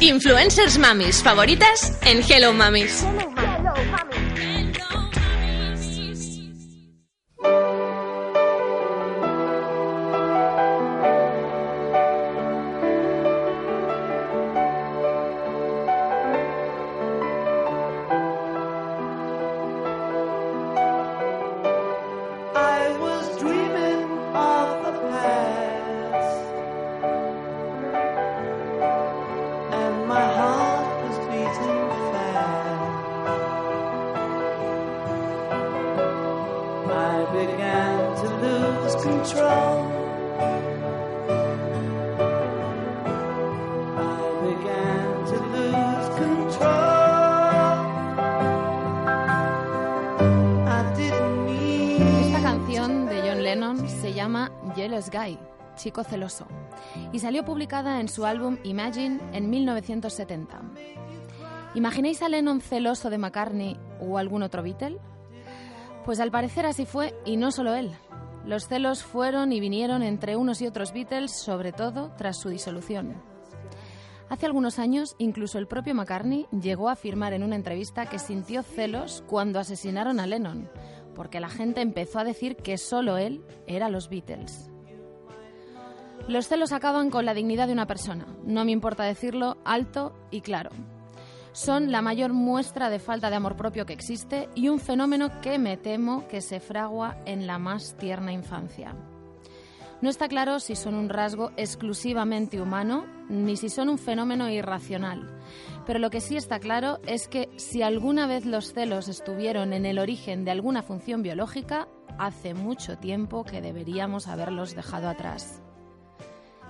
influencers mamis favoritas en Hello Mamis. Chico Celoso, y salió publicada en su álbum Imagine en 1970. ¿Imagináis a Lennon celoso de McCartney o algún otro Beatle? Pues al parecer así fue, y no solo él. Los celos fueron y vinieron entre unos y otros Beatles, sobre todo tras su disolución. Hace algunos años, incluso el propio McCartney llegó a afirmar en una entrevista que sintió celos cuando asesinaron a Lennon, porque la gente empezó a decir que solo él era los Beatles. Los celos acaban con la dignidad de una persona, no me importa decirlo alto y claro. Son la mayor muestra de falta de amor propio que existe y un fenómeno que me temo que se fragua en la más tierna infancia. No está claro si son un rasgo exclusivamente humano ni si son un fenómeno irracional. Pero lo que sí está claro es que si alguna vez los celos estuvieron en el origen de alguna función biológica, hace mucho tiempo que deberíamos haberlos dejado atrás.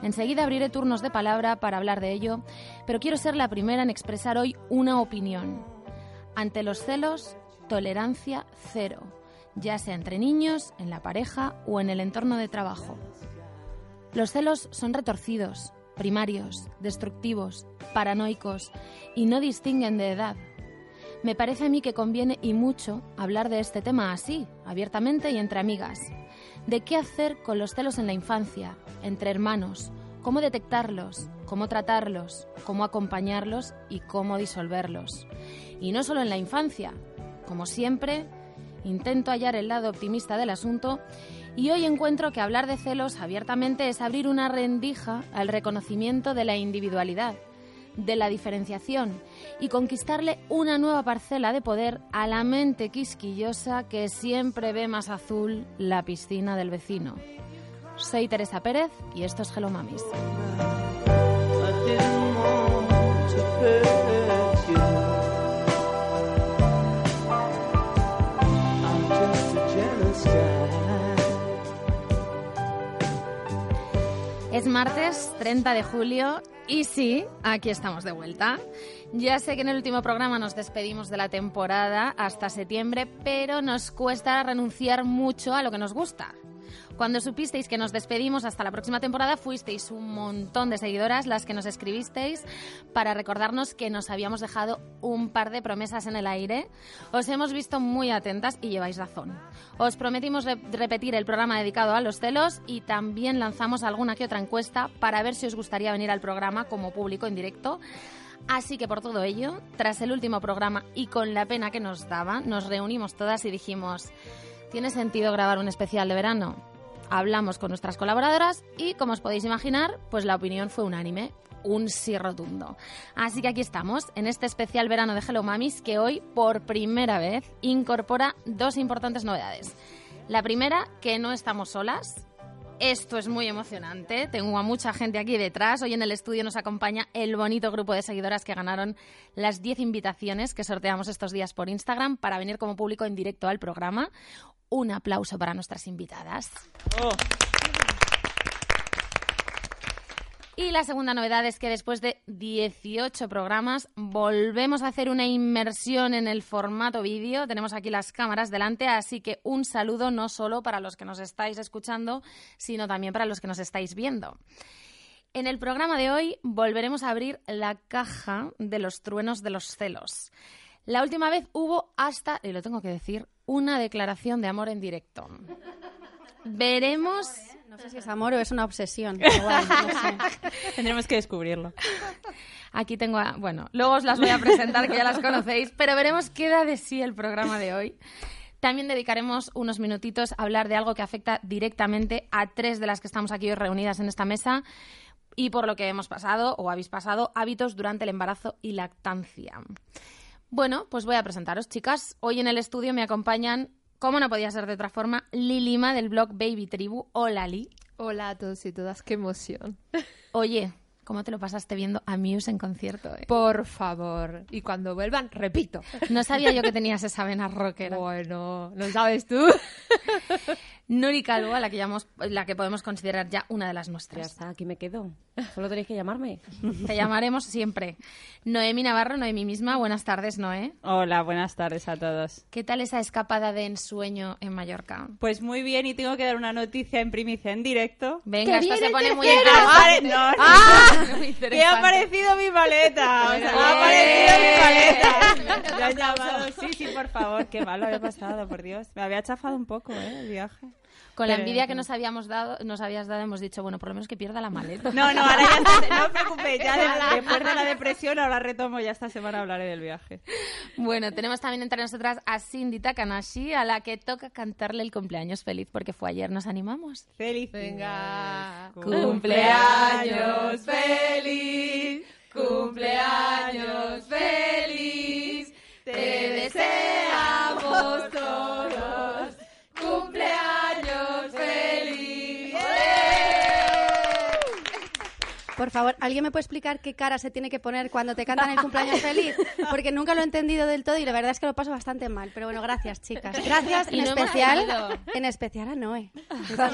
Enseguida abriré turnos de palabra para hablar de ello, pero quiero ser la primera en expresar hoy una opinión. Ante los celos, tolerancia cero, ya sea entre niños, en la pareja o en el entorno de trabajo. Los celos son retorcidos, primarios, destructivos, paranoicos y no distinguen de edad. Me parece a mí que conviene y mucho hablar de este tema así, abiertamente y entre amigas. De qué hacer con los celos en la infancia, entre hermanos, cómo detectarlos, cómo tratarlos, cómo acompañarlos y cómo disolverlos. Y no solo en la infancia. Como siempre, intento hallar el lado optimista del asunto y hoy encuentro que hablar de celos abiertamente es abrir una rendija al reconocimiento de la individualidad, de la diferenciación y conquistarle una nueva parcela de poder a la mente quisquillosa que siempre ve más azul la piscina del vecino. Soy Teresa Pérez y esto es Hello Mamis. Es martes 30 de julio y sí, aquí estamos de vuelta. Ya sé que en el último programa nos despedimos de la temporada hasta septiembre, pero nos cuesta renunciar mucho a lo que nos gusta. Cuando supisteis que nos despedimos hasta la próxima temporada, fuisteis un montón de seguidoras las que nos escribisteis para recordarnos que nos habíamos dejado un par de promesas en el aire. Os hemos visto muy atentas y lleváis razón. Os prometimos re- repetir el programa dedicado a los celos y también lanzamos alguna que otra encuesta para ver si os gustaría venir al programa como público en directo. Así que por todo ello, tras el último programa y con la pena que nos daba, nos reunimos todas y dijimos, ¿tiene sentido grabar un especial de verano? Hablamos con nuestras colaboradoras y, como os podéis imaginar, pues la opinión fue unánime, un sí rotundo. Así que aquí estamos, en este especial verano de Hello Mamis, que hoy, por primera vez, incorpora dos importantes novedades. La primera, que no estamos solas, esto es muy emocionante. Tengo a mucha gente aquí detrás. Hoy en el estudio nos acompaña el bonito grupo de seguidoras que ganaron las 10 invitaciones que sorteamos estos días por Instagram para venir como público en directo al programa. Un aplauso para nuestras invitadas. Y la segunda novedad es que después de 18 programas volvemos a hacer una inmersión en el formato vídeo. Tenemos aquí las cámaras delante, así que un saludo no solo para los que nos estáis escuchando, sino también para los que nos estáis viendo. En el programa de hoy volveremos a abrir la caja de los truenos de los celos. La última vez hubo hasta, y lo tengo que decir, una declaración de amor en directo. Veremos No sé si es amor o es una obsesión. pero bueno, no sé. Tendremos que descubrirlo. Aquí tengo a... Bueno, luego os las voy a presentar, que ya las conocéis, pero veremos qué da de sí el programa de hoy. También dedicaremos unos minutitos a hablar de algo que afecta directamente a tres de las que estamos aquí hoy reunidas en esta mesa y por lo que hemos pasado o habéis pasado hábitos durante el embarazo y lactancia. Bueno, pues voy a presentaros, chicas. Hoy en el estudio me acompañan, como no podía ser de otra forma, Lilima del blog Baby Tribu. Hola, Li. Hola a todos y todas, qué emoción. Oye, ¿cómo te lo pasaste viendo a Muse en concierto? eh? Por favor. Y cuando vuelvan, repito. No sabía yo que tenías esa vena rockera. Bueno, ¿no sabes tú? Nuri Calvo, a la que, llamamos, la que podemos considerar ya una de las Ya nuestras. está, aquí me quedo. Solo tenéis que llamarme. Te llamaremos siempre. Noemi Navarro, Noemi misma. Buenas tardes, Noé. Hola, buenas tardes a todos. ¿Qué tal esa escapada de ensueño en Mallorca? Pues muy bien, y tengo que dar una noticia en primicia en directo. Venga, ¡Que esto se pone muy interesante. No, no, ¡Ah! Muy ¡Que ha aparecido mi maleta! O sea, ha aparecido mi maleta. Han llamado. Sí, sí, por favor. Qué mal lo había pasado, por Dios. Me había chafado un poco, ¿eh? El viaje. Con la envidia que nos habíamos dado, nos habías dado, hemos dicho, bueno, por lo menos que pierda la maleta. No, no, ahora ya está- no os preocupéis. Ya de- después de la depresión, ahora retomo. Ya esta semana hablaré del viaje. Bueno, tenemos también entre nosotras a Cindy Takanashi, a la que toca cantarle el cumpleaños feliz porque fue ayer. ¿Nos animamos? ¡Feliz! Venga. Cumpleaños feliz! ¡Cumpleaños feliz! Te deseamos Por favor, ¿alguien me puede explicar qué cara se tiene que poner cuando te cantan el cumpleaños feliz? Porque nunca lo he entendido del todo y la verdad es que lo paso bastante mal. Pero bueno, gracias, chicas. Gracias en no especial, en especial a Noé.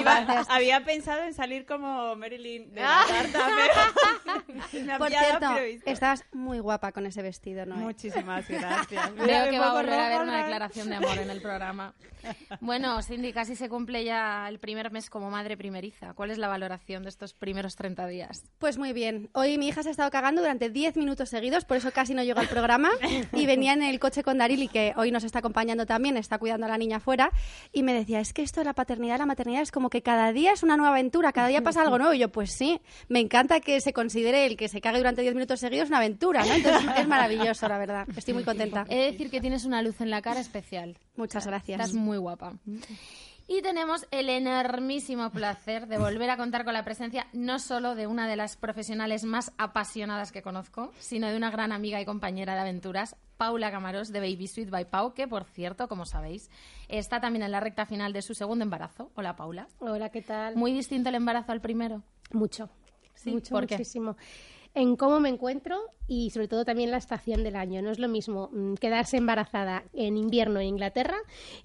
Iba- había pensado en salir como Marilyn de la pero me ha Por cierto, estás muy guapa con ese vestido, Noé. Muchísimas gracias. Mira, que va a volver a haber una declaración de amor en el programa. Bueno, Cindy, casi se cumple ya el primer mes como madre primeriza. ¿Cuál es la valoración de estos primeros 30 días? Pues muy bien. Hoy mi hija se ha estado cagando durante 10 minutos seguidos, por eso casi no llegó al programa. Y venía en el coche con Darili, que hoy nos está acompañando también, está cuidando a la niña afuera. Y me decía, es que esto de la paternidad, la maternidad es como que cada día es una nueva aventura, cada día pasa algo nuevo. Y yo, pues sí, me encanta que se considere el que se cague durante 10 minutos seguidos una aventura, ¿no? Entonces es maravilloso, la verdad. Estoy muy contenta. He de decir que tienes una luz en la cara especial. Muchas gracias. Estás muy guapa. Y tenemos el enormísimo placer de volver a contar con la presencia no solo de una de las profesionales más apasionadas que conozco, sino de una gran amiga y compañera de aventuras, Paula Camaros de Baby Sweet by Pau, que por cierto, como sabéis, está también en la recta final de su segundo embarazo. Hola Paula. Hola, ¿qué tal? Muy distinto el embarazo al primero. Mucho. Sí, mucho, ¿por qué? En cómo me encuentro y sobre todo también la estación del año. No es lo mismo mm, quedarse embarazada en invierno en Inglaterra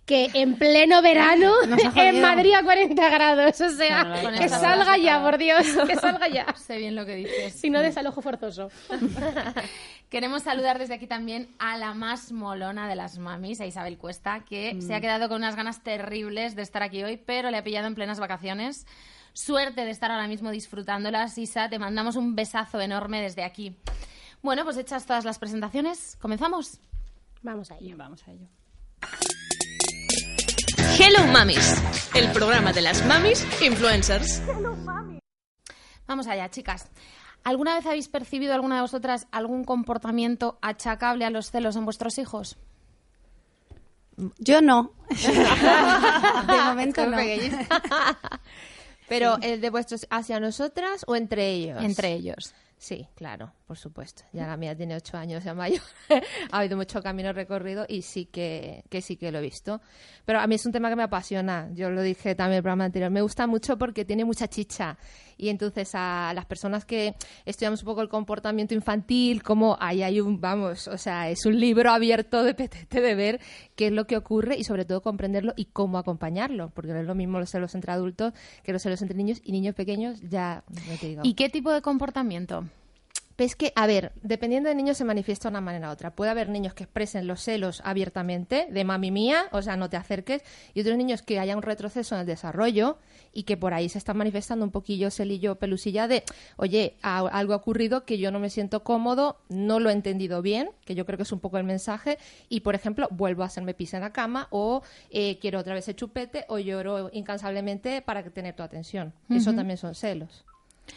que en pleno verano en Madrid a 40 grados. O sea, que salga ya, por Dios, que salga ya. Sé bien lo que dices. Si no, desalojo forzoso. Queremos saludar desde aquí también a la más molona de las mamis, a Isabel Cuesta, que se ha quedado con unas ganas terribles de estar aquí hoy, pero le ha pillado en plenas vacaciones. Suerte de estar ahora mismo disfrutándolas, Isa. Te mandamos un besazo enorme desde aquí. Bueno, pues hechas todas las presentaciones, ¿comenzamos? Vamos a ello. Vamos a ello. Hello Mamis, el programa de las mamis influencers. Vamos allá, chicas. ¿Alguna vez habéis percibido alguna de vosotras algún comportamiento achacable a los celos en vuestros hijos? Yo no. De momento no. Pero el de vuestros hacia nosotras o entre ellos? Entre ellos. Sí, claro, por supuesto. Ya la mía tiene ocho años, ya mayor. ha habido mucho camino recorrido y sí que, que sí que lo he visto. Pero a mí es un tema que me apasiona. Yo lo dije también en el programa anterior. Me gusta mucho porque tiene mucha chicha. Y entonces a las personas que estudiamos un poco el comportamiento infantil, como ahí hay un, vamos, o sea, es un libro abierto de petete de ver qué es lo que ocurre y sobre todo comprenderlo y cómo acompañarlo. Porque no es lo mismo los celos entre adultos que los celos entre niños y niños pequeños, ya no te digo. ¿Y qué tipo de comportamiento? Es que, a ver, dependiendo del niño se manifiesta de una manera u otra. Puede haber niños que expresen los celos abiertamente, de mami mía, o sea, no te acerques, y otros niños que haya un retroceso en el desarrollo y que por ahí se está manifestando un poquillo celillo, pelusilla de, oye, a- algo ha ocurrido que yo no me siento cómodo, no lo he entendido bien, que yo creo que es un poco el mensaje, y por ejemplo, vuelvo a hacerme pis en la cama, o eh, quiero otra vez el chupete, o lloro incansablemente para tener tu atención. Eso también son celos.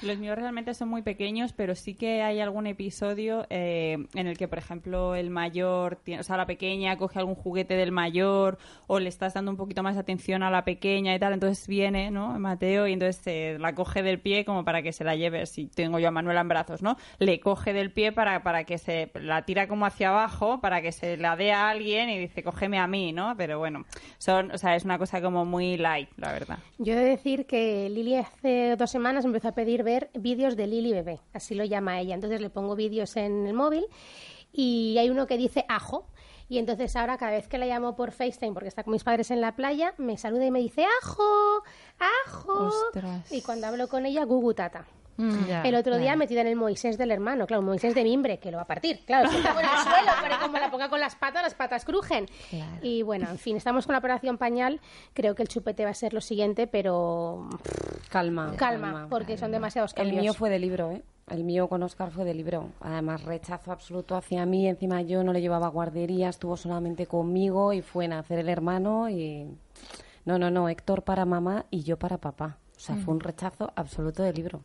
Los míos realmente son muy pequeños, pero sí que hay algún episodio eh, en el que, por ejemplo, el mayor, tiene- o sea, la pequeña coge algún juguete del mayor o le estás dando un poquito más atención a la pequeña y tal, entonces viene, ¿no? Mateo y entonces eh, la coge del pie como para que se la lleve, si tengo yo a Manuela en brazos, ¿no? Le coge del pie para, para que se la tira como hacia abajo, para que se la dé a alguien y dice, cógeme a mí, ¿no? Pero bueno, son, o sea, es una cosa como muy light, la verdad. Yo he de decir que Lili hace dos semanas empezó a pedir ver vídeos de Lili bebé, así lo llama ella. Entonces le pongo vídeos en el móvil y hay uno que dice ajo. Y entonces ahora cada vez que la llamo por FaceTime, porque está con mis padres en la playa, me saluda y me dice ajo, ajo. Ostras. Y cuando hablo con ella, gugu Ya, el otro día metida en el Moisés del hermano, claro, un Moisés de mimbre, que lo va a partir. Claro, si está en el suelo, pero como la ponga con las patas, las patas crujen. Claro. Y bueno, en fin, estamos con la operación pañal. Creo que el chupete va a ser lo siguiente, pero Calma. calma, porque son demasiados El cambios. mío fue de libro, ¿eh? El mío con Oscar fue de libro. Además, rechazo absoluto hacia mí. Encima yo no le llevaba guardería, estuvo solamente conmigo y fue nacer el hermano y... No, no, no, Héctor para mamá y yo para papá. O sea, fue un rechazo absoluto de libro.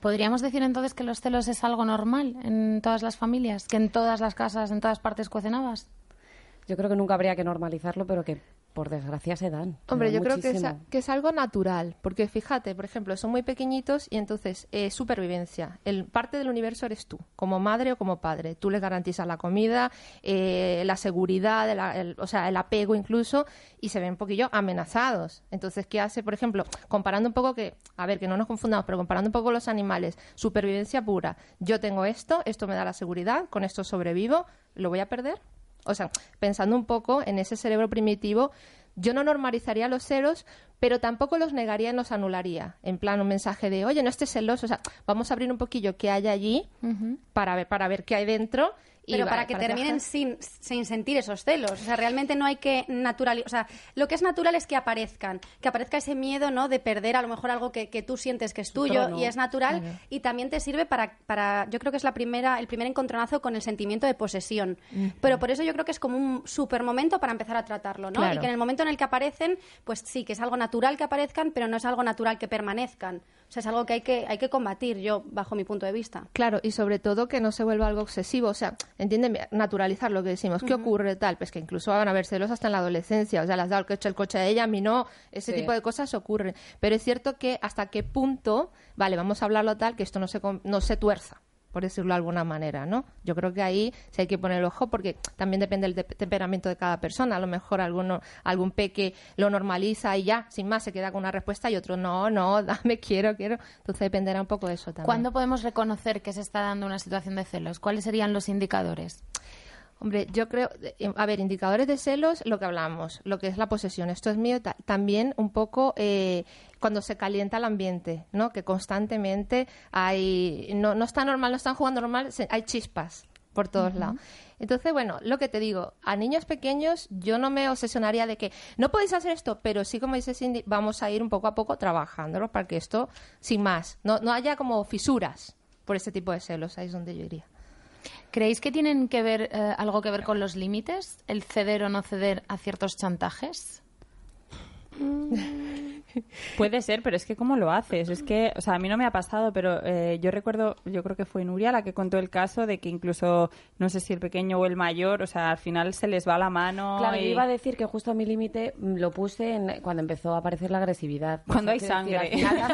¿Podríamos decir entonces que los celos es algo normal en todas las familias? ¿Que en todas las casas, en todas partes cuecen? Yo creo que nunca habría que normalizarlo, pero que por desgracia se dan. Hombre, yo creo que es, muchísimo. que es algo natural, porque fíjate, por ejemplo, son muy pequeñitos y entonces eh, supervivencia. El parte del universo eres tú, como madre o como padre. Tú les garantizas la comida, eh, la seguridad, el, el- o sea, el apego incluso, y se ven un poquillo amenazados. Entonces, ¿qué hace, por ejemplo, comparando un poco que, a ver, que no nos confundamos, pero comparando un poco los animales, supervivencia pura. Yo tengo esto, esto me da la seguridad, con esto sobrevivo, ¿lo voy a perder? O sea, pensando un poco en ese cerebro primitivo, yo no normalizaría los celos, pero tampoco los negaría y los anularía. En plan, un mensaje de, oye, no estés celoso. O sea, vamos a abrir un poquillo qué hay allí para, ver, para ver qué hay dentro. y Pero para que terminen sin, sin sentir esos celos. O sea, realmente no hay que naturalizar. O sea, lo que es natural es que aparezcan. Que aparezca ese miedo, ¿no? De perder a lo mejor algo que, que tú sientes que es tuyo y es natural. Y también te sirve para, para. Yo creo que es la primera, el primer encontronazo con el sentimiento de posesión. Pero por eso yo creo que es como un super momento para empezar a tratarlo, ¿no? Claro. Y que en el momento en el que aparecen, pues sí, que es algo natural que aparezcan, pero no es algo natural que permanezcan. O sea, es algo que hay que, hay que combatir, yo, bajo mi punto de vista. Claro, y sobre todo que no se vuelva algo obsesivo. O sea, entiéndeme, naturalizar lo que decimos. ¿Qué ocurre tal? Pues que incluso van a haber celos hasta en la adolescencia. O sea, le has dado el coche, el coche a ella, a mí no. Ese Sí. tipo de cosas ocurren. Pero es cierto que hasta qué punto, vale, vamos a hablarlo tal, que esto no se, no se tuerza por decirlo de alguna manera, ¿no? Yo creo que ahí sí hay que poner el ojo porque también depende del te- temperamento de cada persona. A lo mejor alguno, algún peque lo normaliza y ya, sin más, se queda con una respuesta y otro no, no, dame, quiero, quiero. Entonces dependerá un poco de eso también. ¿Cuándo podemos reconocer que se está dando una situación de celos? ¿Cuáles serían los indicadores? Hombre, yo creo, eh, a ver, indicadores de celos, lo que hablamos, lo que es la posesión, esto es mío, ta- también un poco eh, cuando se calienta el ambiente, ¿no? Que constantemente hay, no, no está normal, no están jugando normal, se- hay chispas por todos lados. Entonces, bueno, lo que te digo, a niños pequeños yo no me obsesionaría de que no podéis hacer esto, pero sí, como dice Cindy, vamos a ir un poco a poco trabajándolo para que esto, sin más, no, no haya como fisuras por este tipo de celos, ahí es donde yo iría. ¿Creéis que tienen que ver eh, algo que ver con los límites? ¿El ceder o no ceder a ciertos chantajes? Puede ser, pero es que ¿cómo lo haces? Es que, o sea, a mí no me ha pasado, pero eh, yo recuerdo, yo creo que fue Nuria la que contó el caso de que incluso, no sé si el pequeño o el mayor, o sea, al final se les va la mano. Claro, y- yo iba a decir que justo a mi límite mm, lo puse en- cuando empezó a aparecer la agresividad. Cuando hay decir, sangre. final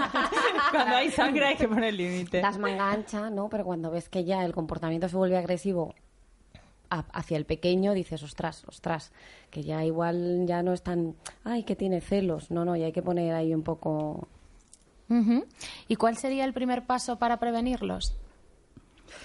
Cuando hay sangre hay que poner límite. das manga ancha, ¿no? Pero cuando ves que ya el comportamiento se vuelve agresivo a- hacia el pequeño, dices, ostras, ostras, que ya igual ya no es tan, ay, que tiene celos. No, no, y hay que poner ahí un poco... ¿Y cuál sería el primer paso para prevenirlos?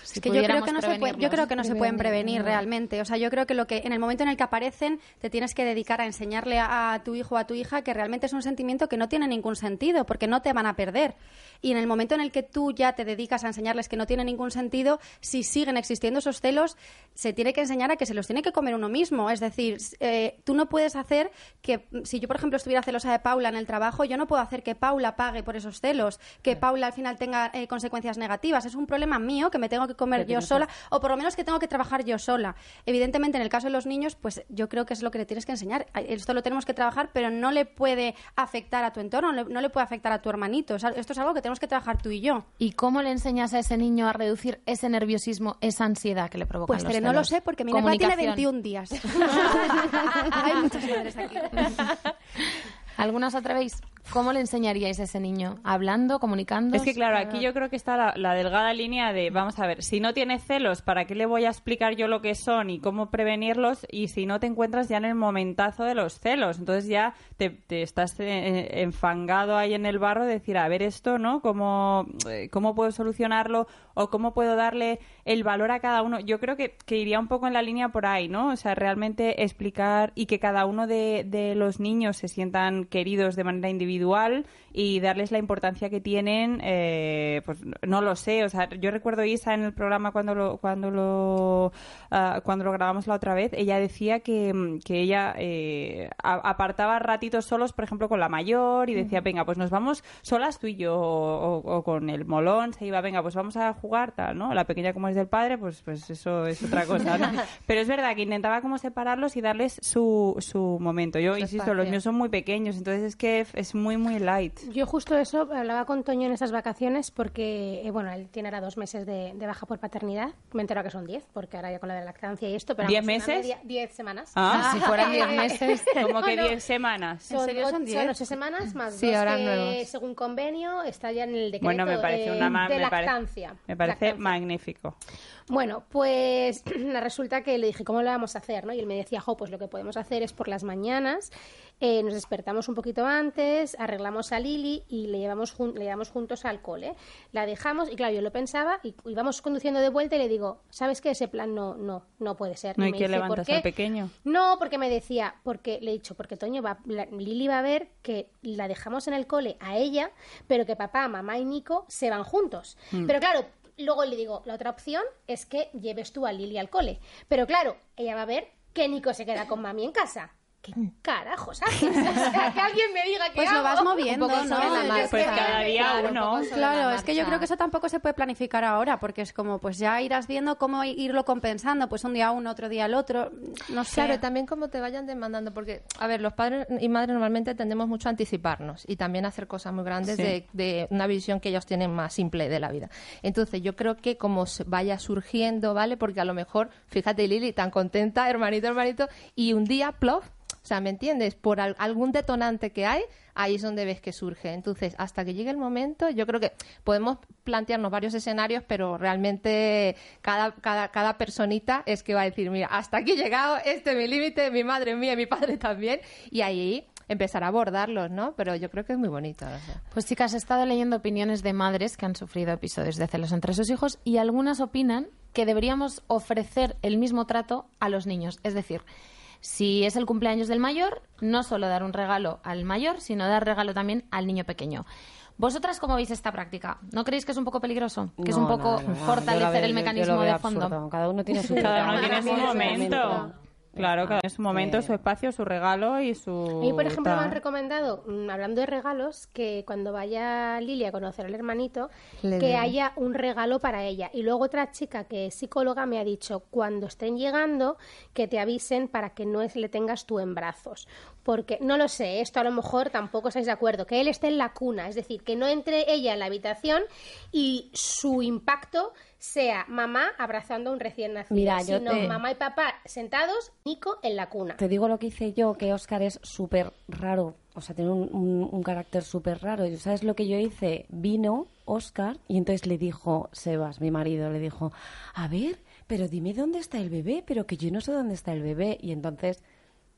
Si Es que yo creo que no se puede- yo prevenirlos. creo que no se pueden Prevenir, realmente. O sea, yo creo que lo que en el momento en el que aparecen te tienes que dedicar a enseñarle a, a tu hijo o a tu hija que realmente es un sentimiento que no tiene ningún sentido porque no te van a perder. Y en el momento en el que tú ya te dedicas a enseñarles que no tiene ningún sentido, si siguen existiendo esos celos, se tiene que enseñar a que se los tiene que comer uno mismo. Es decir, eh, tú no puedes hacer que si yo por ejemplo estuviera celosa de Paula en el trabajo, yo no puedo hacer que Paula pague por esos celos, que Paula al final tenga eh, consecuencias negativas. Es un problema mío que me tengo que comer yo sola o por lo menos que tengo que trabajar yo sola. Evidentemente, en el caso de los niños, pues yo creo que es lo que le tienes que enseñar. Esto lo tenemos que trabajar, pero no le puede afectar a tu entorno, no le- puede afectar a tu hermanito. Esto es algo que tenemos que trabajar tú y yo. ¿Y cómo le enseñas a ese niño a reducir ese nerviosismo, esa ansiedad que le provoca Pues Tere, no lo sé porque mi nepal tiene 21 días. Hay muchas madres aquí. ¿Algunas atrevéis? ¿Cómo le enseñaríais a ese niño? ¿Hablando, comunicando? Es que claro, aquí yo creo que está la, delgada línea de, vamos a ver, si no tiene celos, ¿para qué le voy a explicar yo lo que son y cómo prevenirlos? Y si no te encuentras ya en el momentazo de los celos, entonces ya te, te estás eh, enfangado ahí en el barro de decir, a ver esto, ¿no? ¿Cómo, eh, cómo puedo solucionarlo o cómo puedo darle el valor a cada uno? Yo creo que, iría un poco en la línea por ahí, ¿no? O sea, realmente explicar y que cada uno de, de los niños se sientan queridos de manera individual y darles la importancia que tienen, eh, pues no lo sé, o sea, yo recuerdo Isa en el programa cuando lo cuando lo ah, cuando lo grabamos la otra vez, ella decía que, mm, que ella eh, apartaba ratitos solos, por ejemplo, con la mayor y decía, venga, pues nos vamos solas tú y yo o, o- o con el molón, se iba, venga, pues vamos a jugar tal, ¿no? La pequeña como es del padre, pues pues eso es otra cosa, ¿no? Pero es verdad que intentaba como separarlos y darles su, su momento. Yo insisto, los míos son muy pequeños, entonces es que es muy muy light. Yo justo eso hablaba con Toño en esas vacaciones porque, eh, bueno, él tiene ahora dos meses de, de baja por paternidad. Me entero que son diez, porque ahora ya con la de la lactancia y esto. Pero ¿Diez vamos, meses? media- diez semanas. Ah, Si fueran 10 meses. como que No. 10 semanas. Son, serio son o- son diez? ocho semanas más Sí, dos ahora que, nuevos. según convenio, está ya en el decreto Bueno, me parece eh, una ma- de me parece- lactancia. Me parece Lactancia. magnífico. Bueno, pues resulta que le dije, ¿cómo lo vamos a hacer? ¿no? Y él me decía, jo, pues lo que podemos hacer es por las mañanas, eh, nos despertamos un poquito antes, arreglamos a Lili y le llevamos, le llevamos juntos al cole. La dejamos, y claro, yo lo pensaba, y íbamos conduciendo de vuelta y le digo, ¿sabes qué? Ese plan no, no, no puede ser. No hay que pequeño. No, porque me decía, porque le he dicho, porque Toño va, la- Lili va a ver que la dejamos en el cole a ella, pero que papá, mamá y Nico se van juntos. Pero claro, luego le digo, la otra opción es que lleves tú a Lili al cole. Pero claro, ella va a ver que Nico se queda con mami en casa. ¿Qué carajos haces? O sea, que alguien me diga que Pues lo vas moviendo, Un poco ¿no? la marcha. Pues cada día uno. Claro, la es que yo creo que eso tampoco se puede planificar ahora, porque es como, pues ya irás viendo cómo irlo compensando, pues un día uno, otro día el otro, no sé. Claro, también como te vayan demandando, porque, a ver, los padres y madres normalmente tendemos mucho a anticiparnos y también a hacer cosas muy grandes Sí. de, de una visión que ellos tienen más simple de la vida. Entonces, yo creo que como se vaya surgiendo, ¿vale? Porque a lo mejor, fíjate, Lili, tan contenta, hermanito, hermanito, y un día, plof, o sea, ¿me entiendes? Por al- algún detonante que hay, ahí es donde ves que surge. Entonces, hasta que llegue el momento, yo creo que podemos plantearnos varios escenarios, pero realmente cada, cada, cada personita es que va a decir, mira, hasta aquí he llegado, este es mi límite, mi madre mía, mi padre también, y ahí empezar a abordarlos, ¿no? Pero yo creo que es muy bonito. o. Pues chicas, he estado leyendo opiniones de madres que han sufrido episodios de celos entre sus hijos y algunas opinan que deberíamos ofrecer el mismo trato a los niños. Es decir, si es el cumpleaños del mayor, no solo dar un regalo al mayor, sino dar regalo también al niño pequeño. ¿Vosotras cómo veis esta práctica? ¿No creéis que es un poco peligroso? ¿Que es un poco no, no, yo fortalecer el yo- yo mecanismo lo veo de fondo? absurdo. Cada uno tiene su Cada uno tiene su momento. Claro, cada uno tiene su momento, Eh, su espacio, su regalo y su... A mí, por ejemplo, me han recomendado, mm, hablando de regalos, que cuando vaya Lilia a conocer al hermanito, Le que haya un regalo para ella. Y luego otra chica que es psicóloga me ha dicho, cuando estén llegando, que te avisen para que no es, le tengas tú en brazos. Porque, no lo sé, esto a lo mejor tampoco estáis de acuerdo, que él esté en la cuna, es decir, que no entre ella en la habitación y su impacto sea mamá abrazando a un recién nacido, Mira, yo sino te- mamá y papá sentados, Nico en la cuna. Te digo lo que hice yo, que Oscar es súper raro, o sea, tiene un, un- un carácter súper raro. ¿Y ¿Sabes lo que yo hice? Vino Oscar y entonces le dijo, Sebas, mi marido, le dijo, a ver, pero dime dónde está el bebé, pero que yo no sé dónde está el bebé. Y entonces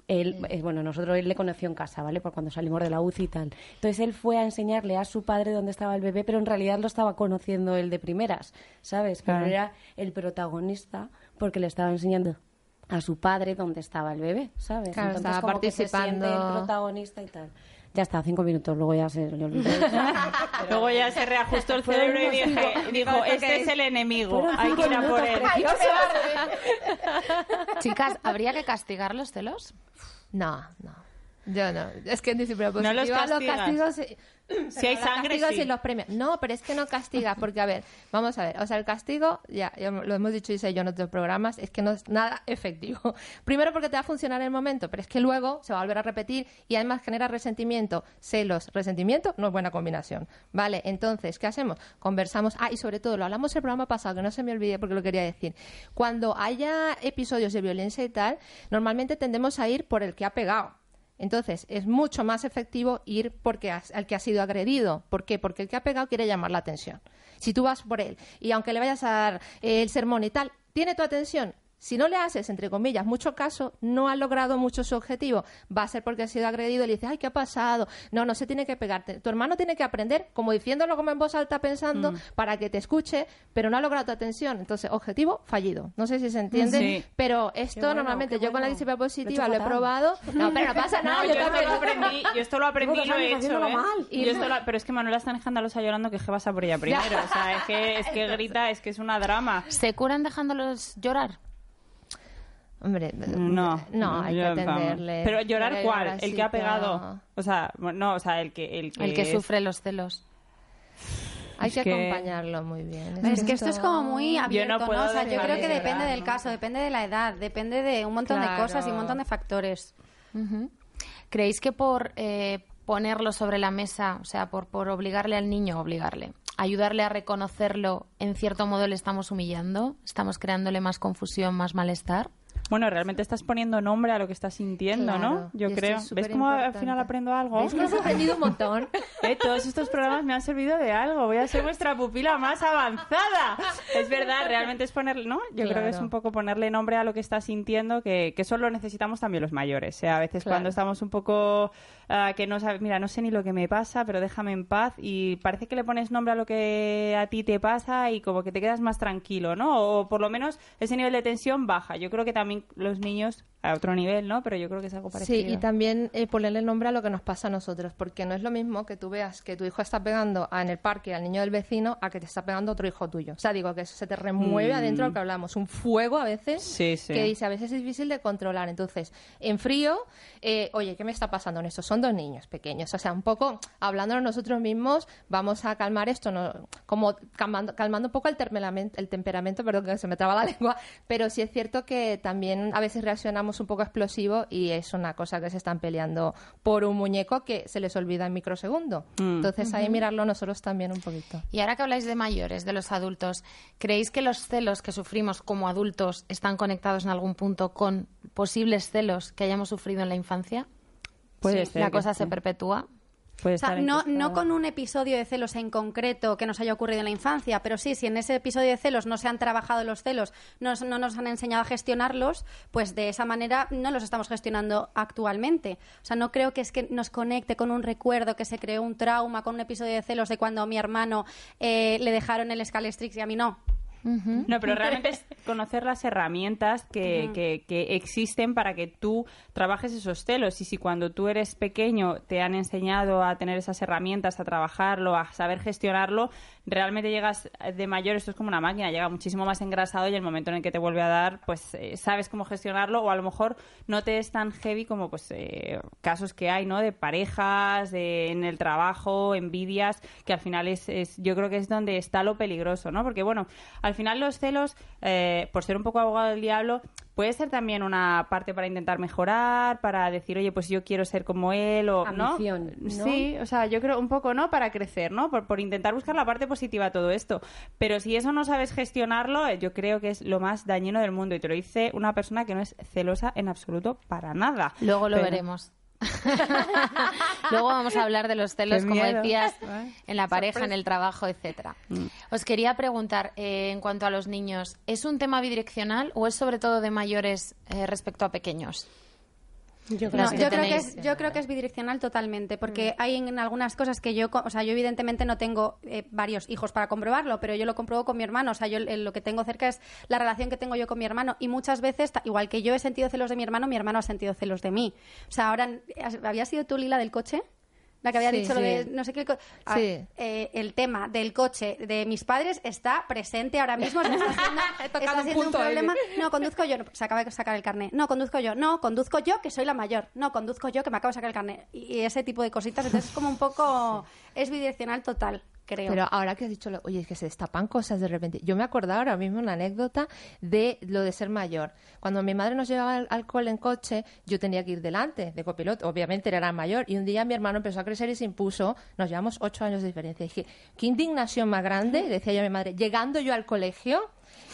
él, eh, bueno, nosotros él le conoció en casa, ¿vale? Por cuando salimos de la UCI y tal. Entonces él fue a enseñarle a su padre dónde estaba el bebé, pero en realidad lo estaba conociendo él de primeras, ¿sabes? Pero era el protagonista porque le estaba enseñando a su padre dónde estaba el bebé, ¿sabes? Claro, Entonces estaba como que se siente participando. el protagonista y tal. Ya está, cinco minutos, luego ya se. Luego ya se reajustó el cerebro y dije, cinco- dijo, este es el enemigo, hay que ir a por él. Chicas, ¿habría que castigar los celos? No, no. Yo no. Es que en disciplina No los positiva castigas. castigos... sí- Si hay Los castigos sí. y los premios. No, pero es que no castigas, porque a ver, vamos a ver, o sea, el castigo, ya, ya lo hemos dicho Isa y yo en otros programas, es que no es nada efectivo. Primero porque te va a funcionar en el momento, pero es que luego se va a volver a repetir y además genera resentimiento, celos, resentimiento, no es buena combinación. Vale, entonces, ¿qué hacemos? Conversamos, ah, y sobre todo, lo hablamos el programa pasado, que no se me olvide porque lo quería decir. Cuando haya episodios de violencia y tal, normalmente tendemos a ir por el que ha pegado. Entonces, es mucho más efectivo ir porque al que ha sido agredido. ¿Por qué? Porque el que ha pegado quiere llamar la atención. Si tú vas por él y aunque le vayas a dar el sermón y tal, tiene tu atención. Si no le haces, entre comillas, mucho caso, no ha logrado mucho su objetivo. Va a ser porque ha sido agredido y le dices, ay, ¿qué ha pasado? No, no se tiene que pegarte. Tu hermano tiene que aprender, como diciéndolo como en voz alta pensando, para que te escuche, pero no ha logrado tu atención. Entonces, objetivo fallido. No sé si se entiende, Sí. pero esto bueno, normalmente yo con la disciplina Lo he positiva lo he probado. No, pero no pasa nada. No, yo yo esto también. lo aprendí, yo esto lo aprendí y lo he hecho, ¿eh? mal. Y yo esto lo- pero es que Manuela está escandalosa llorando que G vas a por ella primero. O sea, es que, es que grita, es que es una drama. ¿Se curan dejándolos llorar? Hombre, No, no, hay yo- que atenderle. Pero llorar Llorar cuál, así, el que ha pero- pegado. O sea, no, o sea, el que el que, El que es- sufre los celos. Hay Es que, que- acompañarlo muy bien. Es que esto es como muy abierto, puedo ¿no? O sea, yo creo de que depende llorar, del ¿no? caso, depende de la edad, depende de un montón de cosas y un montón de factores. ¿Creéis que por eh, ponerlo sobre la mesa, o sea, por, por obligarle al niño, obligarle, ayudarle a reconocerlo, en cierto modo le estamos humillando? ¿Estamos creándole más confusión, más malestar? Bueno, realmente estás poniendo nombre a lo que estás sintiendo, Claro, ¿no? Yo creo. es ¿Ves cómo al superimportante. final aprendo algo? ¿Ves que has aprendido un montón? Eh, todos estos programas me han servido de algo. Voy a ser vuestra pupila más avanzada. Es verdad, realmente es ponerle, ¿no? Yo creo que es Claro. un poco ponerle nombre a lo que estás sintiendo, que, que eso lo necesitamos también los mayores. O sea, a veces Claro. cuando estamos un poco ah, que no sabes, mira, no sé ni lo que me pasa, pero déjame en paz y parece que le pones nombre a lo que a ti te pasa y como que te quedas más tranquilo, ¿no? O por lo menos ese nivel de tensión baja. Yo creo que también los niños a otro nivel, ¿no? Pero yo creo que es algo parecido. Sí, y también eh, ponerle nombre a lo que nos pasa a nosotros, porque no es lo mismo que tú veas que tu hijo está pegando a- en el parque al niño del vecino a que te está pegando otro hijo tuyo. O sea, digo que eso se te remueve Mm. adentro de lo que hablamos, un fuego a veces Sí, sí. que dice a veces es difícil de controlar. Entonces, en frío, eh, oye, ¿qué me está pasando en esto? Son dos niños pequeños, o sea, un poco hablándonos nosotros mismos, vamos a calmar esto, ¿no? como calmando, calmando un poco el, temperamento, el temperamento, perdón que se me traba la lengua, pero sí es cierto que también a veces reaccionamos un poco explosivo y es una cosa que se están peleando por un muñeco que se les olvida en microsegundo. Mm. Entonces, ahí mirarlo nosotros también un poquito. Y ahora que habláis de mayores, de los adultos, ¿creéis que los celos que sufrimos como adultos están conectados en algún punto con posibles celos que hayamos sufrido en la infancia? Puede Sí, ser La cosa sí. se perpetúa. Puede O sea, estar no, no con un episodio de celos en concreto que nos haya ocurrido en la infancia, pero sí, si en ese episodio de celos no se han trabajado los celos, no, no nos han enseñado a gestionarlos, pues de esa manera no los estamos gestionando actualmente. O sea, no creo que es que nos conecte con un recuerdo, que se creó un trauma, con un episodio de celos de cuando a mi hermano eh, le dejaron el Scalestrix y a mí no. No, pero realmente es conocer las herramientas que, que- que existen para que tú trabajes esos celos. Y si cuando tú eres pequeño te han enseñado a tener esas herramientas, a trabajarlo, a saber gestionarlo, realmente llegas de mayor, esto es como una máquina, llega muchísimo más engrasado y el momento en el que te vuelve a dar, pues eh, sabes cómo gestionarlo o a lo mejor no te es tan heavy como pues eh, casos que hay, ¿no? De parejas, de, en el trabajo, envidias, que al final es, es- yo creo que es donde está lo peligroso, ¿no? Porque bueno, al final los celos, eh, por ser un poco abogado del diablo, puede ser también una parte para intentar mejorar, para decir, oye, pues yo quiero ser como él o, ¿no? Ambición, ¿no? Sí, o sea, yo creo un poco, ¿no? Para crecer, ¿no? Por, por intentar buscar la parte positiva a todo esto. Pero si eso no sabes gestionarlo, eh, yo creo que es lo más dañino del mundo. Y te lo dice una persona que no es celosa en absoluto para nada. Luego lo Pero- veremos. Luego vamos a hablar de los celos, como decías, en la pareja, en el trabajo, etcétera. Os quería preguntar, eh, en cuanto a los niños, ¿es un tema bidireccional o es sobre todo de mayores eh, respecto a pequeños? Yo No, Las que yo, creo que es, yo creo que es bidireccional totalmente, porque hay en algunas cosas que yo, o sea, yo evidentemente no tengo eh, varios hijos para comprobarlo, pero yo lo compruebo con mi hermano, o sea, yo eh, lo que tengo cerca es la relación que tengo yo con mi hermano y muchas veces, igual que yo he sentido celos de mi hermano, mi hermano ha sentido celos de mí. O sea, ahora, ¿has- ¿había sido tú Lila del coche? La que había Sí, dicho lo de no sé qué. Ah, Sí. eh, el tema del coche de mis padres está presente ahora mismo. se está haciendo, está un problema. No, conduzco yo. No, se acaba de sacar el carnet. No, conduzco yo. No, conduzco yo, que soy la mayor. No, conduzco yo, que me acabo de sacar el carnet. Y, y ese tipo de cositas. Entonces es como un poco... Es bidireccional total, creo. Pero ahora que has dicho, lo- oye, es que se destapan cosas de repente. Yo me acordaba ahora mismo una anécdota de lo de ser mayor. Cuando mi madre nos llevaba al, al cole en coche, yo tenía que ir delante de copiloto. Obviamente era mayor. Y un día mi hermano empezó a crecer y se impuso. Nos llevamos ocho años de diferencia. dije, qué indignación más grande, decía yo a mi madre, llegando yo al colegio.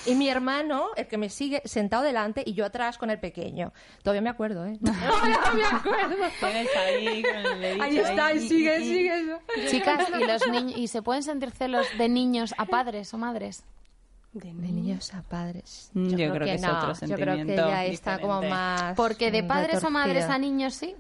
Y mi hermano, el que me sigue, sentado delante y yo atrás con el pequeño. Todavía me acuerdo, ¿eh? Todavía me acuerdo. Ahí está, y ahí, sigue, y- y- sigue eso. Chicas, ¿y, los niños, ¿y se pueden sentir celos de niños a padres o madres? De niños a padres. Mm, yo creo que es no. otro Yo creo que ya está como más. Porque de padres o madres a niños sí.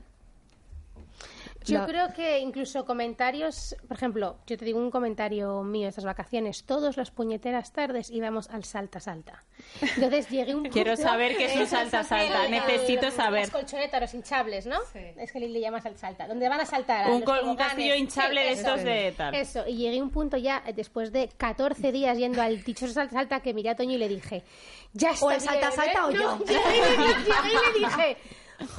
Yo La- creo que incluso comentarios, por ejemplo, yo te digo un comentario mío estas vacaciones, todas las puñeteras tardes íbamos al salta salta. Entonces llegué un Quiero saber qué es un Eso salta salta, necesito saber. Las colchonetas, los hinchables, ¿no? Es que le llamas al salta, donde van a saltar. a Un un castillo hinchable de eso. estos de tal. Eso, y llegué a un punto ya, eh, después de 14 días yendo al dichoso salta salta, que miré a Toño y le dije, ya está O el salta, bien, salta ¿eh? o yo. No, llegué y le dije...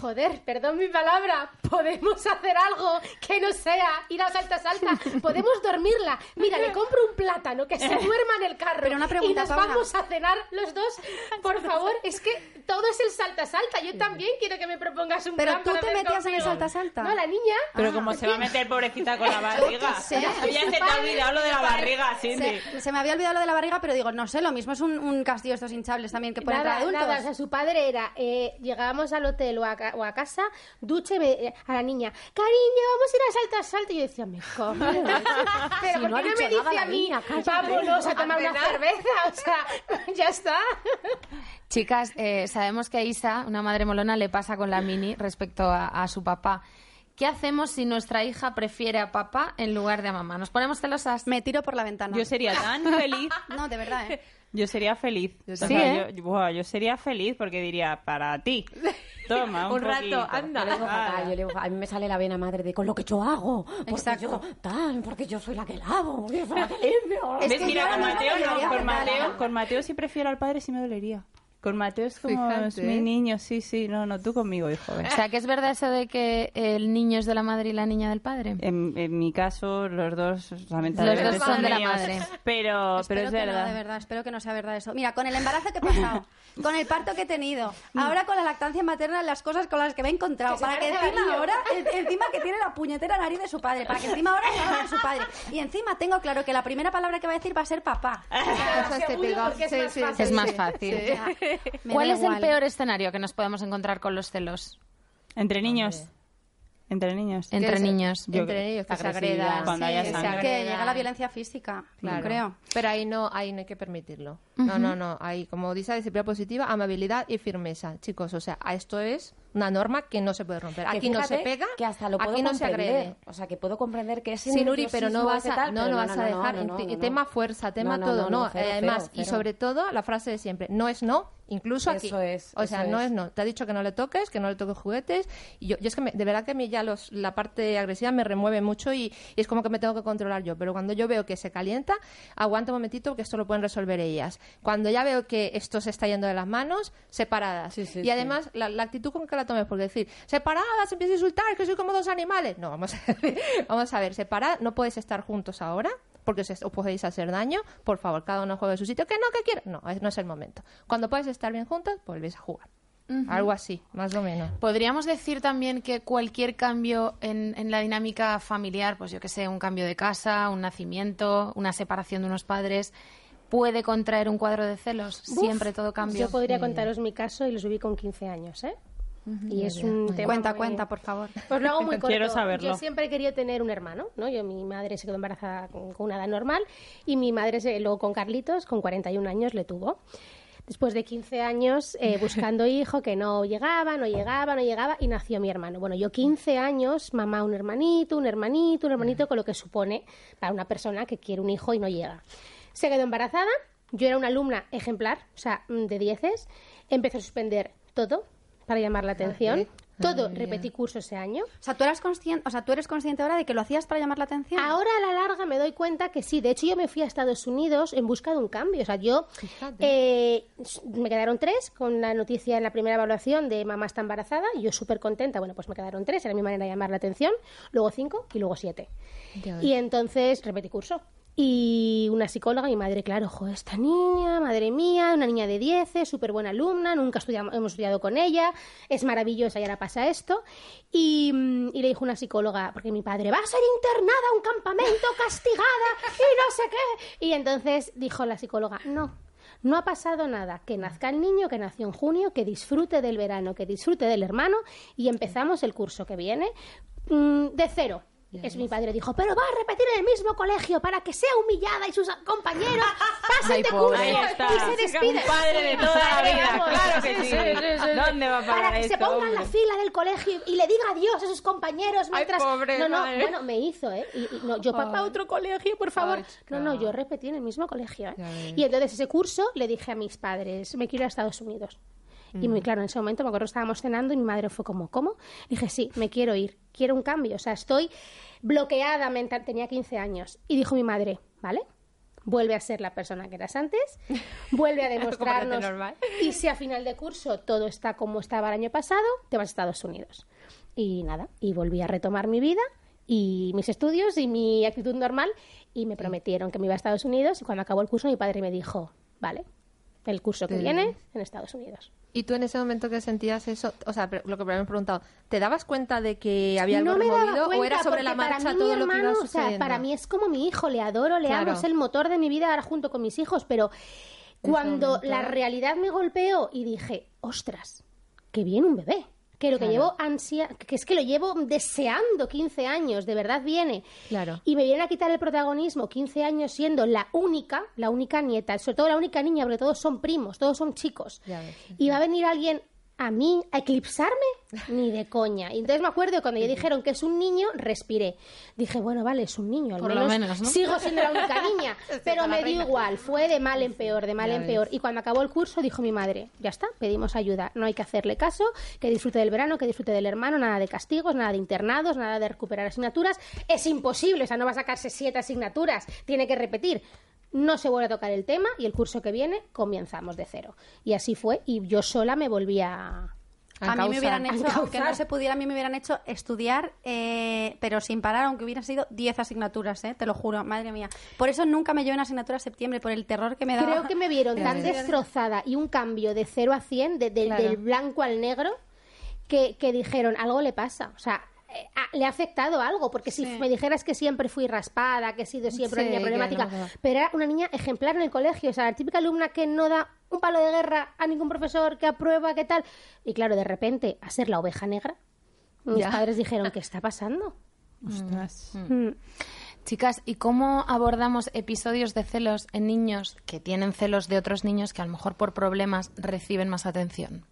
Joder, perdón mi palabra, podemos hacer algo que no sea ir a salta salta, podemos dormirla. Mira, le compro un plátano que se duerma en el carro Pero una pregunta, y nos Paula. vamos a cenar los dos. Por favor, es que todo es el salta salta. Yo también quiero que me propongas un Pero plan tú para te metías en el conmigo. salta salta. No, la niña. Pero como se va a meter pobrecita con la barriga. sé. Ya se te ha olvidado lo de la barriga, Cindy. Se, se me había olvidado lo de la barriga, pero digo, no sé, lo mismo es un, un castillo estos hinchables también que ponen para Nada, adultos. nada, o sea, su padre era, eh, llegábamos al hotel o a, o a casa, duche y me- eh, a la niña, cariño, vamos a ir a saltar, salta. Y yo decía, me cojones. Pero ¿por no qué no me dice a mí, niña, vámonos a tomar una cerveza? O sea, ya está. Chicas, eh, sabemos que a Isa, una madre molona, le pasa con la mini respecto a, a su papá. ¿Qué hacemos si nuestra hija prefiere a papá en lugar de a mamá? ¿Nos ponemos celosas? Me tiro por la ventana. Yo sería tan feliz. No, de verdad, ¿eh? Yo sería feliz. O sea, Sí, ¿eh? yo, buah, yo sería feliz porque diría, para ti. Toma, un, Un rato, anda. Yo le digo fatal, yo le digo, a mí me sale la vena madre de con lo que yo hago. Porque Exacto. yo tal, porque yo soy la que lavo, porque yo soy la que limpio. Es que Mira, yo con Mateo no, con. Mateo, con Mateo si prefiero al padre sí me dolería. Con Mateo es como Fíjate, mi niño, sí, sí, no, no, tú conmigo, hijo. ven. O sea, ¿que es verdad eso de que el niño es de la madre y la niña del padre? En, en mi caso, los dos, lamentablemente, Los dos son de la madre. Pero, pero es que verdad. no, de verdad, espero que no sea verdad eso. Mira, con el embarazo que he pasado, con el parto que he tenido, ahora con la lactancia materna, las cosas con las que me he encontrado, Que se para que encima ahora, en- encima que tiene la puñetera nariz de su padre, para que encima ahora salga de su padre. Y encima tengo claro que la primera palabra que va a decir va a ser papá. Es más sí, fácil. Es sí, más sí. fácil. Sí. ¿Cuál es el peor escenario que nos podemos encontrar con los celos Entre niños. Entre niños. entre niños? Yo- Entre ellos, que se agredan. cuando haya que se sangre. Que llega la violencia física, Claro. no creo. Pero ahí no, ahí no hay que permitirlo. No, no, no. Ahí, como dice, disciplina positiva, amabilidad y firmeza. Chicos, o sea, a esto es una norma que no se puede romper. Aquí no se pega, que hasta lo puedo aquí no se agrede. O sea, que puedo comprender que es Sí, Nuri, pero no vas a, tal, no, pero no vas a dejar no, no, no, no. tema fuerza, tema No, no, todo, no, no. no, cero, Además, cero, y cero. sobre todo la frase de siempre, no es no, incluso aquí. Eso es, O sea, eso no es. es no. Te ha dicho que no le toques, que no le toques juguetes. Y yo, yo es que me- de verdad que a mí ya los, la parte agresiva me remueve mucho y, y es como que me tengo que controlar yo. Pero cuando yo veo que se calienta, aguanta un momentito que esto lo pueden resolver ellas. Cuando ya veo que esto se está yendo de las manos, separadas. Sí, sí, y sí. además, la, la actitud con que la tomes, porque decir, separadas, empieza a insultar, que soy como dos animales. No, vamos a ver, vamos a ver, separadas, no podéis estar juntos ahora, porque os, os podéis hacer daño. Por favor, cada uno juegue a su sitio, que no, que quiera. No, es- no es el momento. Cuando podéis estar bien juntas, volvéis a jugar. Algo así, más o menos. Podríamos decir también que cualquier cambio en, en la dinámica familiar, pues yo que sé, un cambio de casa, un nacimiento, una separación de unos padres, puede contraer un cuadro de celos. Siempre todo cambio. Yo podría contaros mi caso y lo subí con 15 años, ¿eh? Y es un tema Cuenta, muy- cuenta, por favor. Pues lo hago muy corto. Quiero saberlo. Yo siempre he querido tener un hermano, ¿no? Yo, mi madre se quedó embarazada con, con una edad normal y mi madre se, luego con Carlitos, con 41 años, le tuvo. Después de 15 años eh, buscando hijo, que no llegaba, no llegaba, no llegaba, y nació mi hermano. Bueno, yo 15 años, mamá un hermanito, un hermanito, un hermanito, con lo que supone para una persona que quiere un hijo y no llega. Se quedó embarazada, yo era una alumna ejemplar, o sea, mm, de dieces, empecé a suspender todo para llamar la atención. Todo, repetí curso ese año. O sea, tú eras consciente, o sea, tú eres consciente ahora de que lo hacías para llamar la atención. Ahora a la larga me doy cuenta que sí. De hecho, yo me fui a Estados Unidos en busca de un cambio. O sea, yo eh, me quedaron tres con la noticia en la primera evaluación de mamá está embarazada. Y yo súper contenta. Bueno, pues me quedaron tres, era mi manera de llamar la atención. Luego cinco y luego siete. Y entonces repetí curso. Y una psicóloga, mi madre, claro, jo, esta niña, madre mía, una niña de 10, súper buena alumna, nunca hemos estudiado con ella, es maravillosa y ahora pasa esto. Y, mm, y le dijo una psicóloga, porque mi padre va a ser internada a un campamento castigada y no sé qué. Y entonces dijo la psicóloga, no, no ha pasado nada, que nazca el niño, que nació en junio, que disfrute del verano, que disfrute del hermano y empezamos el curso que viene mm, de cero. Es mi padre dijo, pero va a repetir en el mismo colegio para que sea humillada y sus compañeros pasen Ay, de curso y se despiden. Un padre de toda la vida, claro que sí. ¿Dónde va a parar Para que se ponga en la fila del colegio y le diga adiós a sus compañeros mientras... pobre no, no, madre. bueno, me hizo, ¿eh? Y, y no, yo, papá, otro colegio, por favor. Ay, no, no, yo repetí en el mismo colegio, ¿eh? Y entonces ese curso le dije a mis padres, me quiero ir a Estados Unidos. Y Mm. muy claro, en ese momento me acuerdo estábamos cenando y mi madre fue como, ¿cómo? Dije, sí, me quiero ir, quiero un cambio. O sea, estoy bloqueada mental, tenía 15 años. Y dijo mi madre, ¿vale? Vuelve a ser la persona que eras antes, vuelve a demostrarnos. Y si a final de curso todo está como estaba el año pasado, te vas a Estados Unidos. Y nada, y volví a retomar mi vida y mis estudios y mi actitud normal y me prometieron que me iba a Estados Unidos y cuando acabó el curso mi padre me dijo, vale, el curso que Sí. viene en Estados Unidos. Y tú en ese momento que sentías eso, o sea, lo que me he preguntado, ¿te dabas cuenta de que había algo no me daba removido cuenta o era sobre la para marcha mí todo lo que iba hermano, o sucediendo? sea, para mí es como mi hijo, le adoro, le Claro. amo, es el motor de mi vida ahora junto con mis hijos, pero cuando la realidad me golpeó y dije, ostras, que viene un bebé. Que lo que llevo ansia, que es que lo llevo deseando 15 años, de verdad viene. Claro. Y me vienen a quitar el protagonismo 15 años siendo la única, la única nieta, sobre todo la única niña, porque todos son primos, todos son chicos. Ya ves, Y va a venir alguien a mí a eclipsarme, ni de coña. Y entonces me acuerdo cuando ya dijeron que es un niño, respiré. Dije, bueno, vale, es un niño, al Por lo menos, menos, ¿no? sigo siendo la única niña. pero me dio igual, fue de mal en peor, de mal Ya en ves. peor. Y cuando acabó el curso dijo mi madre, ya está, pedimos ayuda, no hay que hacerle caso, que disfrute del verano, que disfrute del hermano, nada de castigos, nada de internados, nada de recuperar asignaturas. Es imposible, o sea, no va a sacarse siete asignaturas, tiene que repetir. No se vuelve a tocar el tema y el curso que viene comenzamos de cero. Y así fue y yo sola me volví a... A A mí me hubieran hecho, aunque no se pudiera, a mí me hubieran hecho estudiar, eh, pero sin parar, aunque hubieran sido 10 asignaturas, eh, te lo juro, madre mía. Por eso nunca me llevé una asignatura a septiembre, por el terror que me daba. Creo que me vieron tan destrozada y un cambio de 0 a 100, de- de- Claro. del blanco al negro, que, que dijeron, algo le pasa. O sea, le ha afectado algo, porque si Sí. me dijeras que siempre fui raspada, que he sido siempre Sí, una niña problemática, no pero era una niña ejemplar en el colegio, o sea, la típica alumna que no da un palo de guerra a ningún profesor, que aprueba, que tal. Y claro, de repente, a ser la oveja negra, mis Ya. padres dijeron, ¿qué está pasando? Ostras. Mm. Chicas, ¿y cómo abordamos episodios de celos en niños que tienen celos de otros niños que a lo mejor por problemas reciben más atención?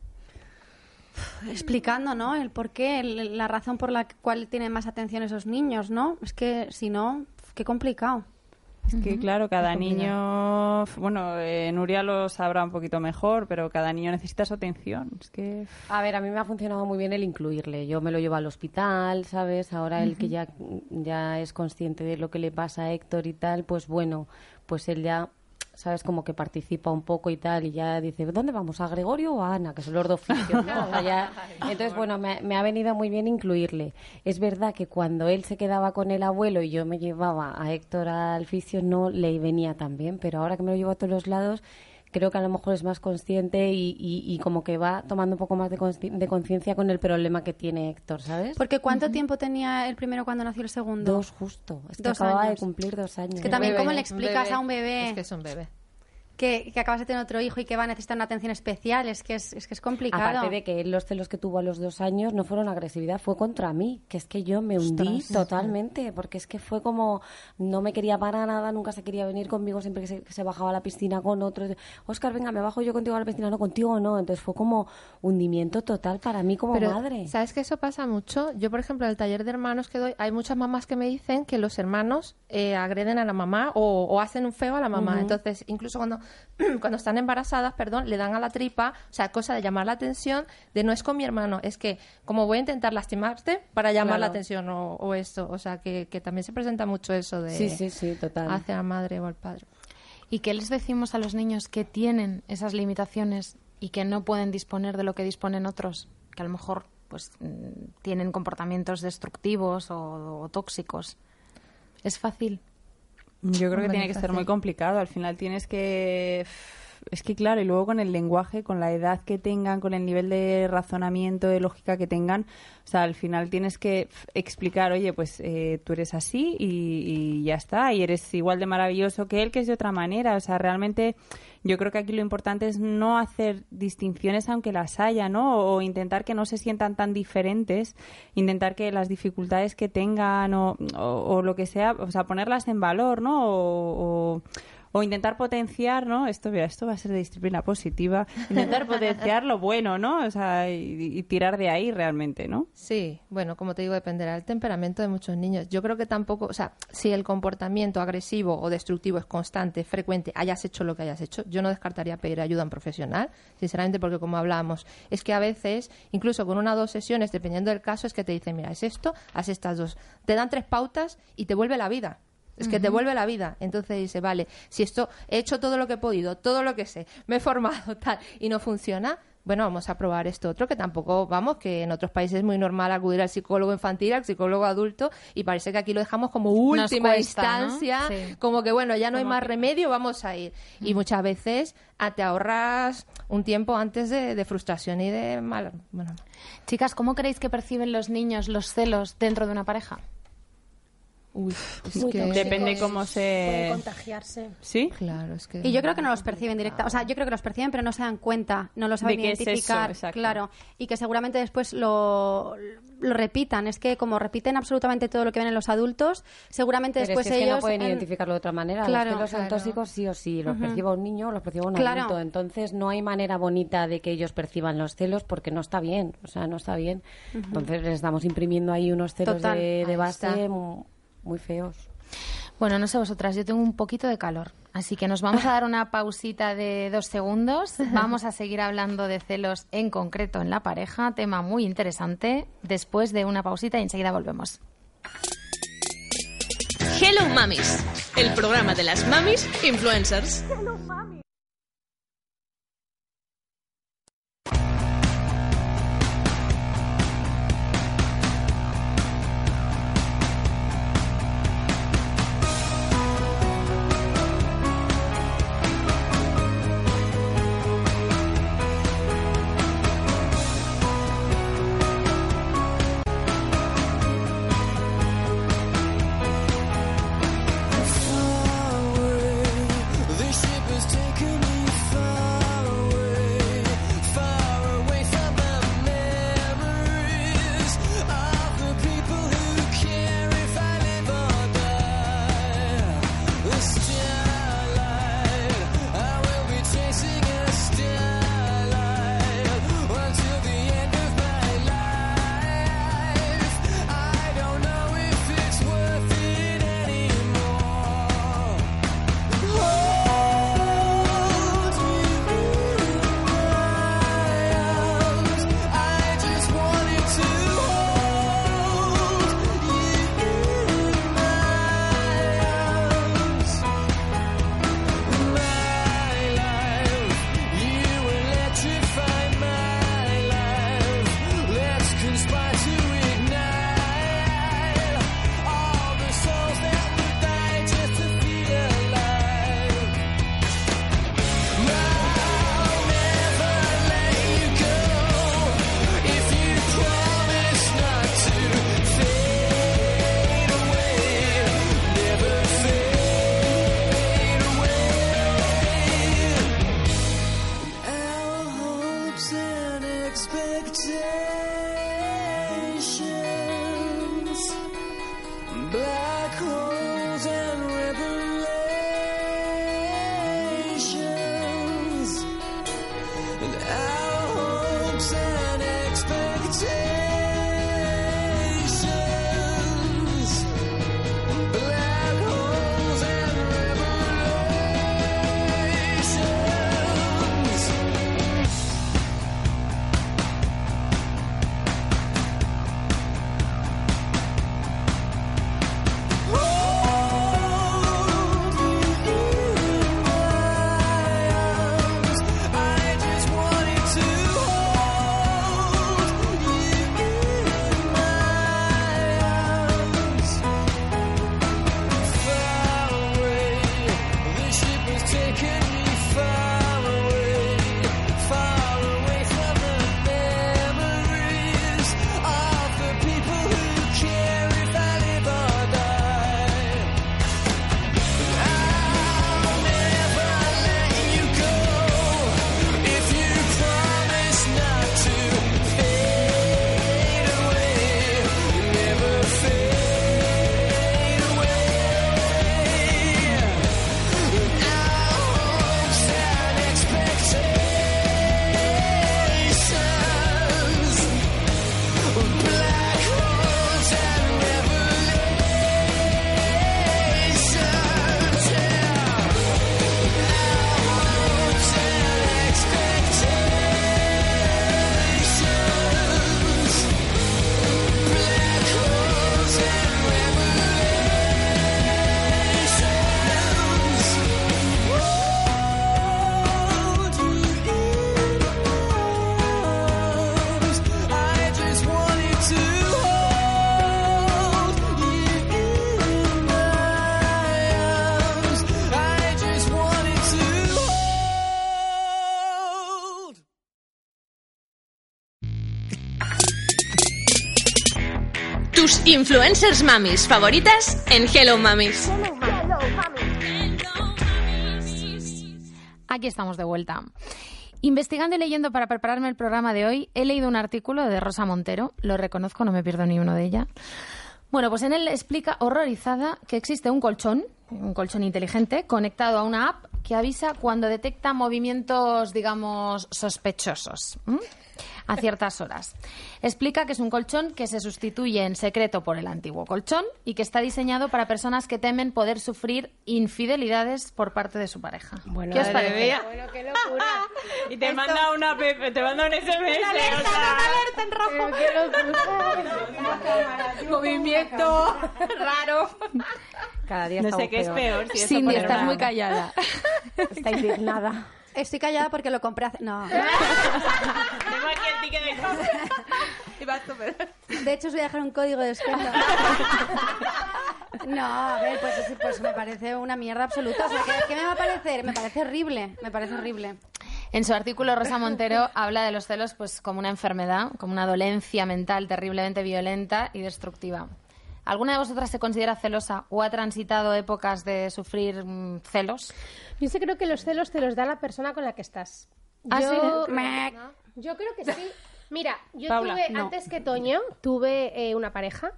Explicando, ¿no? El por qué, el- la razón por la cual tienen más atención esos niños, ¿no? Es que si no, qué complicado. Es que, claro, cada niño. Bueno, eh, Nuria lo sabrá un poquito mejor, pero cada niño necesita su atención. Es que. A ver, a mí me ha funcionado muy bien el incluirle. Yo me lo llevo al hospital, ¿sabes? Ahora el que ya, ya es consciente de lo que le pasa a Héctor y tal, pues bueno, pues él ya, ¿sabes? Como que participa un poco y tal, y ya dice, ¿dónde vamos? ¿A Gregorio o a Ana? Que son los dos oficios, ¿no? O sea, ya- Entonces, bueno, me, me ha venido muy bien incluirle. Es verdad que cuando él se quedaba con el abuelo y yo me llevaba a Héctor al fisio, no le venía tan bien, pero ahora que me lo llevo a todos los lados creo que a lo mejor es más consciente y, y- y como que va tomando un poco más de conciencia con el problema que tiene Héctor, ¿sabes? Porque ¿cuánto tiempo tenía el primero cuando nació el segundo? Dos justo. Es que Dos acababa años. de cumplir dos años. Es que también Bebé, cómo le explicas a un bebé. Es que es un bebé. Que, que acabas de tener otro hijo y que va a necesitar una atención especial, es que es, es, que es complicado. Aparte de que los celos que tuvo a los dos años no fueron agresividad, fue contra mí, que es que yo me hundí totalmente, porque es que fue como, no me quería para nada, nunca se quería venir conmigo, siempre que se, que se bajaba a la piscina con otro, Oscar, venga, me bajo yo contigo a la piscina, no, contigo no, entonces fue como hundimiento total para mí como Pero, madre. ¿Sabes que eso pasa mucho? Yo, por ejemplo, en el taller de hermanos que doy, hay muchas mamás que me dicen que los hermanos eh, agreden a la mamá o, o hacen un feo a la mamá. Entonces, incluso cuando, cuando están embarazadas, perdón, le dan a la tripa, o sea, cosa de llamar la atención, de no es con mi hermano, es que como voy a intentar lastimarte para llamar la atención o, o esto. O sea, que, que también se presenta mucho eso de Sí, sí, sí, total. hacia la madre o al padre. ¿Y qué les decimos a los niños que tienen esas limitaciones y que no pueden disponer de lo que disponen otros? Que a lo mejor pues mm, tienen comportamientos destructivos o, o tóxicos. ¿Es fácil? Yo creo que tiene que ser muy complicado. Al final tienes que. Es que claro, y luego con el lenguaje, con la edad que tengan, con el nivel de razonamiento, de lógica que tengan, o sea, al final tienes que explicar, oye, pues eh, tú eres así y, ya está, y eres igual de maravilloso que él, que es de otra manera. O sea, realmente yo creo que aquí lo importante es no hacer distinciones aunque las haya, ¿no? O intentar que no se sientan tan diferentes, intentar que las dificultades que tengan o lo que sea, o sea, ponerlas en valor, ¿no? O, o- intentar potenciar, ¿no? Esto, mira, esto va a ser de disciplina positiva. Intentar potenciar lo bueno, ¿no? O sea, y, y tirar de ahí realmente, ¿no? Sí, bueno, como te digo, dependerá del temperamento de muchos niños. Yo creo que tampoco, o sea, si el comportamiento agresivo o destructivo es constante, frecuente, hayas hecho lo que hayas hecho, yo no descartaría pedir ayuda a un profesional, sinceramente, porque como hablábamos, es que a veces, incluso con una o dos sesiones, dependiendo del caso, es que te dicen, mira, es esto, haz estas dos. Te dan tres pautas y te vuelve la vida. Es que te vuelve la vida. Entonces dice, vale, si esto he hecho todo lo que he podido, todo lo que sé, me he formado tal y no funciona, bueno, vamos a probar esto otro que tampoco, vamos, que en otros países es muy normal acudir al psicólogo infantil, al psicólogo adulto y parece que aquí lo dejamos como última cuesta, ¿no? instancia, Sí. como que bueno, ya no hay más que- remedio, vamos a ir. Y muchas veces ah, te ahorras un tiempo antes de, de frustración y de mal, bueno, Chicas, ¿cómo creéis que perciben los niños los celos dentro de una pareja? Uy, es Muy que. Depende cómo Puede se... contagiarse. ¿Sí? claro, es que Y yo creo que no los perciben directa, o sea, yo creo que los perciben pero no se dan cuenta, no lo saben De qué es eso, identificar, exacto. claro, y que seguramente después lo, lo repitan. Es que como repiten absolutamente todo lo que ven en los adultos, seguramente Pero después es que, es que ellos no pueden en- identificarlo de otra manera. Claro, los celos son claro. tóxicos sí o sí. Los perciba un niño o los perciba un Claro. adulto. Entonces no hay manera bonita de que ellos perciban los celos porque no está bien. O sea, no está bien. Entonces les estamos imprimiendo ahí unos celos Total. de, de base muy feos. Bueno, no sé vosotras, yo tengo un poquito de calor, así que nos vamos a dar una pausita de dos segundos. Vamos a seguir hablando de celos en concreto en la pareja, tema muy interesante, después de una pausita y enseguida volvemos. Hello Mamis, el programa de las mamis influencers. This ship influencers mamis favoritas en Hello Mamis. Aquí estamos de vuelta. Investigando y leyendo para prepararme el programa de hoy, he leído un artículo de Rosa Montero, lo reconozco, no me pierdo ni uno de ella. Bueno, pues en él explica horrorizada que existe un colchón, un colchón inteligente, conectado a una app que avisa cuando detecta movimientos, digamos, sospechosos. A ciertas horas. Explica que es un colchón que se sustituye en secreto por el antiguo colchón y que está diseñado para personas que temen poder sufrir infidelidades por parte de su pareja. Bueno, ¿Qué os parece? Bueno, qué locura. Y te manda una pe- te manda un SMS. o sea, Pero qué locura. Movimiento raro. Cada día no sé qué es peor. peor. Si Cindy, estás una- muy callada. Está indignada. Estoy callada porque lo compré hace... No. Tengo aquí el ticket de compra. De hecho, os voy a dejar un código de descuento. No, a ver, pues, sí, pues me parece una mierda absoluta. O sea, ¿qué, qué me va a parecer? Me parece horrible. Me parece horrible. En su artículo, Rosa Montero habla de los celos pues, como una enfermedad, como una dolencia mental terriblemente violenta y destructiva. ¿Alguna de vosotras se considera celosa o ha transitado épocas de sufrir mm, celos? Yo sí creo que los celos te los da la persona con la que estás. ¿Ah, yo, sí? ¿no? Yo creo que sí. Mira, yo Paula, tuve, no. antes que Toño, tuve eh, una pareja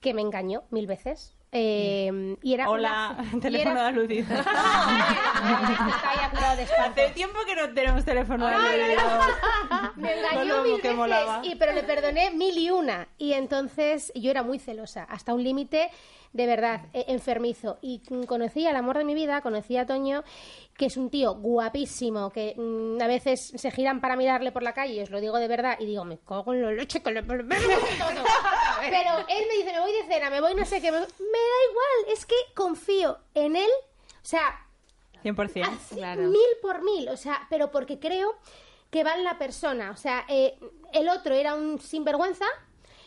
que me engañó mil veces. Eh, y era Hola, una- teléfono era- de aludido. Hace tiempo que no tenemos teléfono de aludido. Me engañó mil veces, y, pero le perdoné mil y una. Y entonces yo era muy celosa, hasta un límite de verdad eh, enfermizo. Y mm, conocí al amor de mi vida, conocí a Toño, que es un tío guapísimo, que mm, a veces se giran para mirarle por la calle, y os lo digo de verdad, y digo, me cago en la leche que le. Pero él me dice, me voy de cena, me voy no sé qué, me, me da igual, es que confío en él, o sea, 100%. Así, mil por mil, o sea, pero porque creo que va en la persona, o sea, eh, el otro era un sinvergüenza,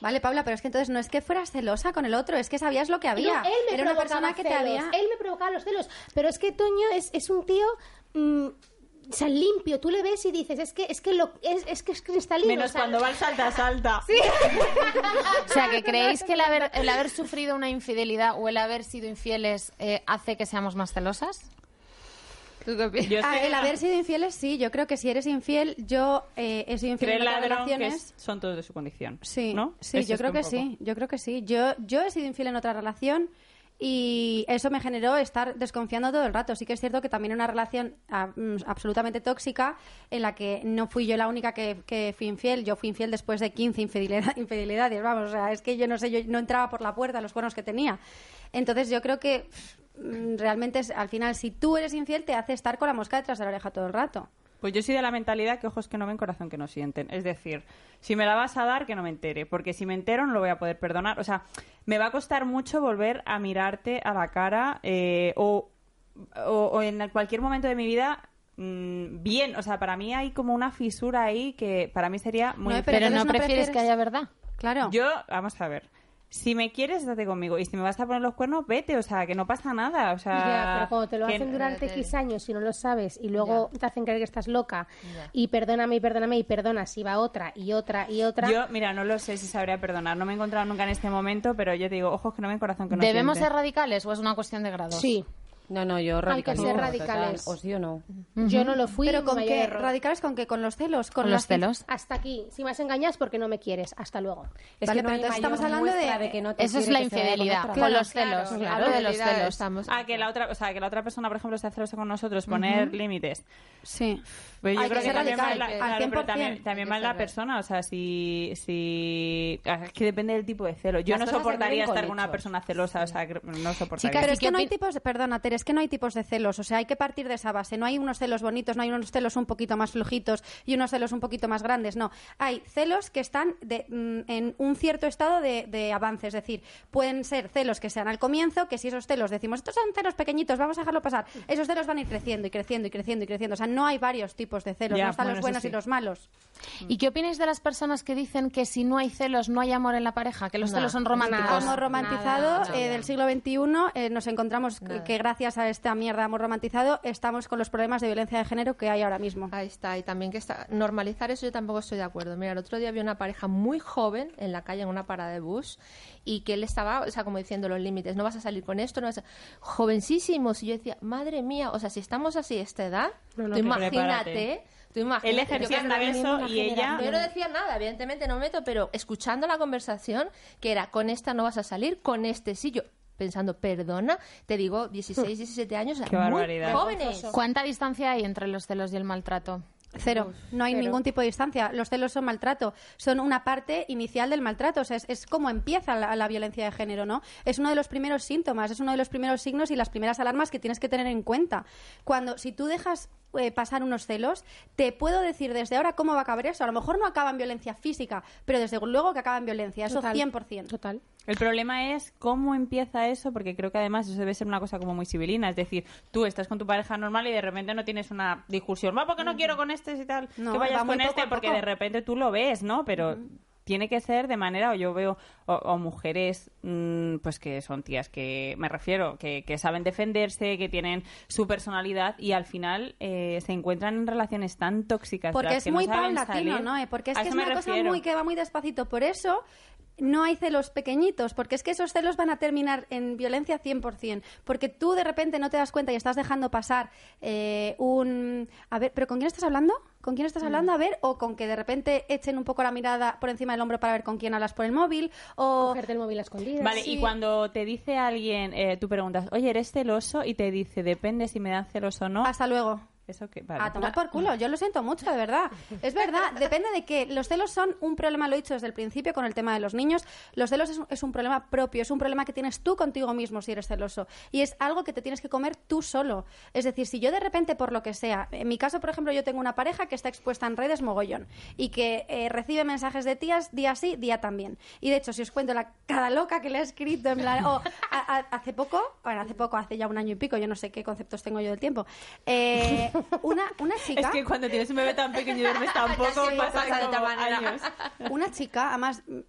Vale, Paula, pero es que entonces no es que fueras celosa con el otro, es que sabías lo que había. no, él me Era una provocaba persona que te celos, había... él me provocaba los celos, pero es que Toño es, es un tío... mm, o sea, limpio, tú le ves y dices, es que es que lo, es, es que es cristalino. Menos o sea, cuando va el salta salta. O sea, que creéis que el haber, el haber sufrido una infidelidad o el haber sido infieles eh, hace que seamos más celosas? Ah, el haber sido infieles, sí, yo creo que si eres infiel, yo eh, he sido infiel en otras que relaciones. es- son todos de su condición. Sí, ¿no? sí, yo creo que poco. sí, yo creo que sí. Yo, yo he sido infiel en otra relación y eso me generó estar desconfiando todo el rato. Sí que es cierto que también una relación mm, absolutamente tóxica en la que no fui yo la única que, que fui infiel. Yo fui infiel después de 15 infidelidad- infidelidades. Vamos, o sea, es que yo no sé, yo no entraba por la puerta los cuernos que tenía. Entonces yo creo que realmente es, al final si tú eres infiel te hace estar con la mosca detrás de la oreja todo el rato. Pues yo soy de la mentalidad que ojos que no ven, corazón que no sienten. Es decir, si me la vas a dar, que no me entere. Porque si me entero, no lo voy a poder perdonar. O sea, me va a costar mucho volver a mirarte a la cara eh, o, o, o en cualquier momento de mi vida mm, bien. O sea, para mí hay como una fisura ahí que para mí sería muy... No, difícil. Pero no no prefieres prefieres- que haya verdad. Claro. Yo, vamos a ver. Si me quieres, date conmigo. Y si me vas a poner los cuernos, vete. O sea, que no pasa nada. O sea, Ya, pero cuando te lo que- hacen durante Eh, X años y no lo sabes y luego te hacen creer que estás loca Ya. y perdóname y perdóname y perdonas y va otra y otra y otra. Yo, mira, no lo sé si sabría perdonar. No me he encontrado nunca en este momento, pero yo te digo, ojos que no ven, corazón que no ¿Debemos siente. ser radicales o es una cuestión de grados? Sí, No, no, yo Hay que ser radicales. total. O sí o no. yo no lo fui. Pero con qué error. radicales con qué con los celos, con, los celos. Hasta aquí. Si me has engañado es porque no me quieres. Hasta luego. Es Vale, que no pero hay entonces estamos hablando de- muestra que no te Eso es la infidelidad. Con Claro, los celos. claro, Hablo de los celos. Estamos... Ah, que la otra, o sea, que la otra persona, por ejemplo, está celosa con nosotros, poner límites. Sí. Pues yo Hay creo que también va radical, en la, claro, pero 100%. también, en la persona, o sea, si, si ah, es que depende del tipo de celo. Yo Las no soportaría estar con una persona celosa, o sea, no soportaría. Chicas, Pero ¿y es que no hay tipos de, perdona, Tere, es que no hay tipos de celos, o sea, hay que partir de esa base. No hay unos celos bonitos, no hay unos celos un poquito más flojitos y unos celos un poquito más grandes, no. Hay celos que están de- mm, en un cierto estado de, de avance, es decir, pueden ser celos que sean al comienzo, que si esos celos decimos, estos son celos pequeñitos, vamos a dejarlo pasar, esos celos van a ir creciendo y creciendo y creciendo y creciendo, o sea, no hay varios tipos de celos, Ya, no están bueno, los buenos sí. y los malos. ¿Y qué opináis de las personas que dicen que si no hay celos no hay amor en la pareja? Que los No, celos son románticos. Amor romantizado nada, eh, del siglo XXI, eh, nos encontramos Nada. que gracias a esta mierda de amor romantizado estamos con los problemas de violencia de género que hay ahora mismo. Ahí está, y también que está normalizar eso yo tampoco estoy de acuerdo. Mira, el otro día vi una pareja muy joven en la calle en una parada de bus y que él estaba, o sea, como diciendo los límites, no vas a salir con esto, no vas a... jovencísimos y yo decía, madre mía, o sea, si estamos así a esta edad, No, no, que imagínate, prepárate. tú imagínate. Él que eso y ella- Yo no decía nada, evidentemente no me meto, pero escuchando la conversación, que era, con esta no vas a salir, con este sí, yo pensando, perdona, te digo, 16, 17 años, Qué muy barbaridad. jóvenes. ¿Cuánta distancia hay entre los celos y el maltrato? Cero, no hay ningún tipo de distancia. Los celos son maltrato, son una parte inicial del maltrato, o sea, es, es como empieza la, la violencia de género, ¿no? Es uno de los primeros síntomas, es uno de los primeros signos y las primeras alarmas que tienes que tener en cuenta. Cuando, si tú dejas eh, pasar unos celos, te puedo decir desde ahora cómo va a acabar eso. A lo mejor no acaba en violencia física, pero desde luego que acaba en violencia, eso Total. 100%. Total. El problema es cómo empieza eso, porque creo que además eso debe ser una cosa como muy civilina. Es decir, tú estás con tu pareja normal y de repente no tienes una discusión. Va, porque no quiero con este y tal. No, que vayas con este porque de repente tú lo ves, ¿no? Pero tiene que ser de manera, o yo veo, o, o mujeres, mm, pues que son tías que, me refiero, que, que saben defenderse, que tienen su personalidad y al final eh, se encuentran en relaciones tan tóxicas. de Porque es que muy no paulatino. ¿no? Eh, Porque es A que es una cosa muy que va muy despacito. Por eso no hay celos pequeñitos, porque es que esos celos van a terminar en violencia 100%. Porque tú de repente no te das cuenta y estás dejando pasar eh, un... A ver, ¿pero con quién estás hablando? ¿Con quién estás hablando? A ver, o con que de repente echen un poco la mirada por encima del hombro para ver con quién hablas por el móvil, o... Cogerte el móvil a escondidas. Vale, Sí. y cuando te dice alguien, eh, tú preguntas, oye, ¿eres celoso? Y te dice, depende si me dan celos o no. Hasta luego. Eso que, vale. A tomar por culo, yo lo siento mucho, de verdad. Es verdad, depende de que los celos son un problema, lo he dicho desde el principio con el tema de los niños, los celos es un, es un problema propio, es un problema que tienes tú contigo mismo si eres celoso y es algo que te tienes que comer tú solo. Es decir, si yo de repente por lo que sea, en mi caso por ejemplo yo tengo una pareja que está expuesta en redes mogollón y que eh, recibe mensajes de tías día sí, día también. Y de hecho, si os cuento la cada loca que le he escrito en plan, o a- a- hace poco, bueno, hace poco, hace ya un año y pico, yo no sé qué conceptos tengo yo del tiempo, eh, una, una chica... Es que cuando tienes un bebé tan pequeño y duermes tan poco, sí, pasa de manera. años. Una chica, además, mm,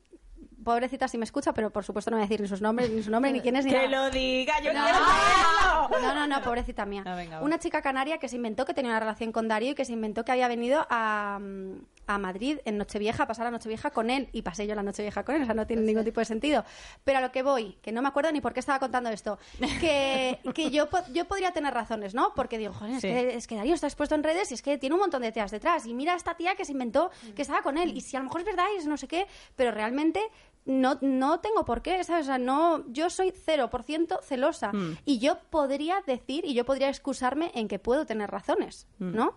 pobrecita si me escucha, pero por supuesto no voy a decir ni sus nombres, ni su nombre, ni quién es, ni Que nada. lo diga, yo No, quiero saberlo. no, no, no, pobrecita mía. Venga, una chica canaria que se inventó que tenía una relación con Darío y que se inventó que había venido a, mm, a Madrid en Nochevieja a pasar la Nochevieja con él y pasé yo la Nochevieja con él, o sea, no tiene ningún tipo de sentido. Pero a lo que voy, que no me acuerdo ni por qué estaba contando esto, que, que yo, yo podría tener razones, ¿no? Porque digo, joder, es, Sí. que, es que Darío está expuesto en redes y es que tiene un montón de tías detrás. Y mira a esta tía que se inventó que estaba con él. Y si a lo mejor es verdad y es no sé qué, pero realmente no, no tengo por qué, ¿sabes? O sea, no, yo soy 0% celosa. Y yo podría decir y yo podría excusarme en que puedo tener razones, ¿no?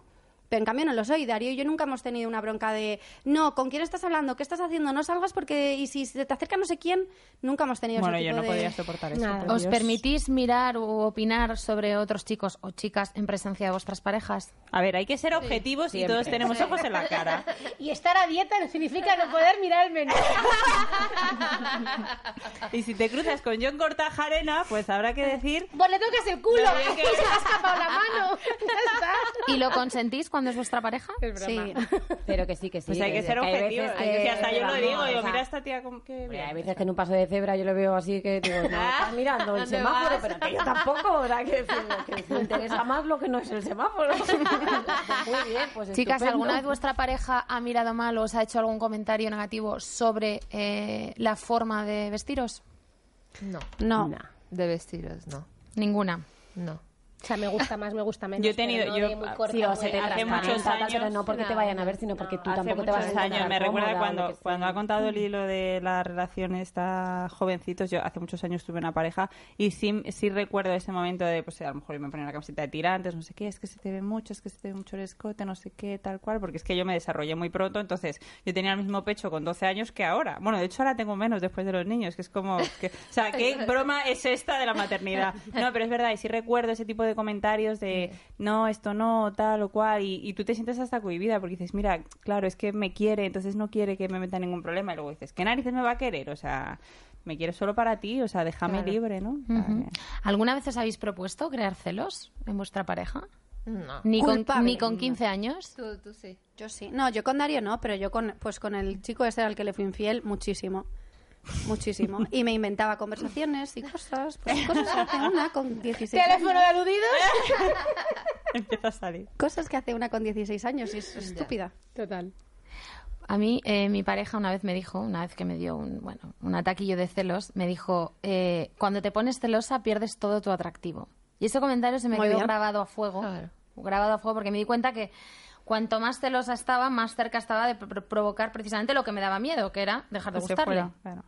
Pero en cambio no lo soy. Darío y yo nunca hemos tenido una bronca de no, ¿con quién estás hablando? ¿Qué estás haciendo? No salgas porque. Y si se te acerca no sé quién, nunca hemos tenido Bueno, ese yo tipo no de. podría soportar eso. Nada. ¿Os Dios. permitís mirar o opinar sobre otros chicos o chicas en presencia de vuestras parejas? A ver, hay que ser objetivos y todos tenemos ojos en la cara. Y estar a dieta no significa no poder mirar el menú. Y si te cruzas con John Cortajarena, pues habrá que decir... Pues le tocas el culo. Lo bien que- Y se ha escapado la mano. Ya está. ¿Y lo consentís cuando es vuestra pareja? Sí. Pero que sí, que sí. Pues hay que ser hay veces Hay que, hasta yo lo vamos, digo, o digo, sea, mira esta tía como que... Hombre, hay veces que en un paso de cebra yo lo veo así que digo, no, estás mirando el semáforo, pero que yo tampoco, o sea, que, decir, que me interesa más lo que no es el semáforo. Muy bien, pues Chicas, estupendo. ¿alguna vez vuestra pareja ha mirado mal o os ha hecho algún comentario negativo sobre eh, la forma de vestiros? No. No. De vestidos, no. Ninguna. No. O sea, me gusta más, me gusta menos. Yo he tenido- no yo- de muy corta, Sí, o muy se te Hace muchos tal, pero años- no porque te vayan a ver, sino porque tú Hace tampoco te vas a años, me recuerda cuando, cuando ha contado el hilo de la relación esta jovencitos, yo hace muchos años tuve una pareja y sí, sí recuerdo ese momento de, pues a lo mejor yo me ponía una camiseta de tirantes, no sé qué, es que se te ve mucho, es que se te ve mucho el escote, no sé qué, tal cual, porque es que yo me desarrollé muy pronto, entonces yo tenía el mismo pecho con 12 años que ahora. Bueno, de hecho ahora tengo menos después de los niños, que es como, que, o sea, ¿qué broma es esta de la maternidad? No, pero es verdad, y sí recuerdo ese tipo de comentarios de, no, esto no, tal o cual, y, y tú te sientes hasta cohibida porque dices, mira, claro, es que me quiere, entonces no quiere que me meta ningún problema, y luego dices, ¿qué narices me va a querer? O sea, me quiere solo para ti, o sea, déjame libre, ¿no? ¿Alguna vez os habéis propuesto crear celos en vuestra pareja? No. Ni con, ni con 15 años. Tú, tú sí. Yo sí. No, yo con Darío no, pero yo con, pues con el chico ese al que le fui infiel, muchísimo. Muchísimo. Y me inventaba conversaciones y cosas. Pues cosas que hace una con 16 ¿Teléfono de años. aludidos? Empieza a salir. Cosas que hace una con 16 años y es estúpida. Total. A mí, eh, mi pareja una vez me dijo, una vez que me dio un, bueno, un ataquillo de celos, me dijo, eh, cuando te pones celosa pierdes todo tu atractivo. Y ese comentario se me Muy quedó bien. grabado a fuego. Grabado a fuego porque me di cuenta que cuanto más celosa estaba, más cerca estaba de pro- provocar precisamente lo que me daba miedo, que era dejar de Que se gustarle. fuera, claro.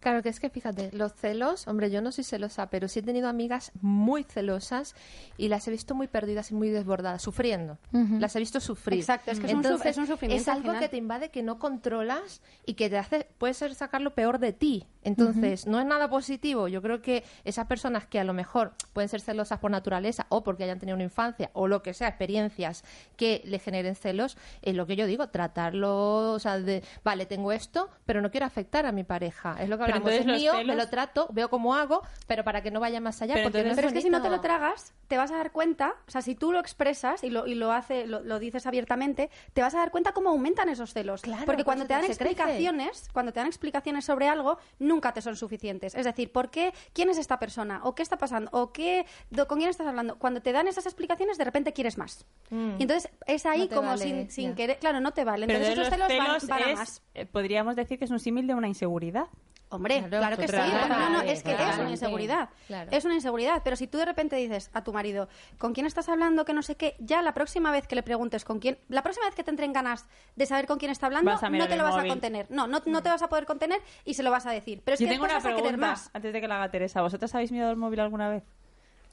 Claro, que es que fíjate, los celos, hombre, yo no soy celosa, pero sí he tenido amigas muy celosas y las he visto muy perdidas y muy desbordadas, sufriendo. Las he visto sufrir. Exacto, es que es un es un sufrimiento es al algo que te invade, que no controlas y que te hace, puede ser sacar lo peor de ti. Entonces, no es nada positivo. Yo creo que esas personas que a lo mejor pueden ser celosas por naturaleza o porque hayan tenido una infancia o lo que sea, experiencias que le generen celos, es lo que yo digo, tratarlo, o sea, de, vale, tengo esto, pero no quiero afectar a mi pareja. Es lo que hablamos, entonces es mío, celos- me lo trato, veo cómo hago, pero para que no vaya más allá, Pero porque no Pero es que si no te lo tragas, te vas a dar cuenta, o sea, si tú lo expresas y lo, y lo hace, lo, lo dices abiertamente, te vas a dar cuenta cómo aumentan esos celos. Claro, Porque por cuando te dan crece. explicaciones, cuando te dan explicaciones sobre algo, nunca te son suficientes. Es decir, ¿por qué? ¿Quién es esta persona? ¿O qué está pasando? ¿O qué? do- ¿Con quién estás hablando? Cuando te dan esas explicaciones, de repente quieres más. Y entonces es ahí Mm. No como vale, sin, querer, claro, no te vale. Pero Entonces de esos los celos, van- van, a más. eh, podríamos decir que es un símil de una inseguridad. Hombre, Claro, claro, que sí. No, no, es que es una inseguridad. Claro. Es una inseguridad. Pero si tú de repente dices a tu marido, ¿con quién estás hablando? Que no sé qué, ya la próxima vez que le preguntes con quién, la próxima vez que te entren ganas de saber con quién está hablando, no te lo vas móvil. a contener. No, no, no te vas a poder contener y se lo vas a decir. Pero es Yo que tengo una vas a querer pregunta más. antes de que la haga Teresa. ¿Vosotras habéis mirado el móvil alguna vez?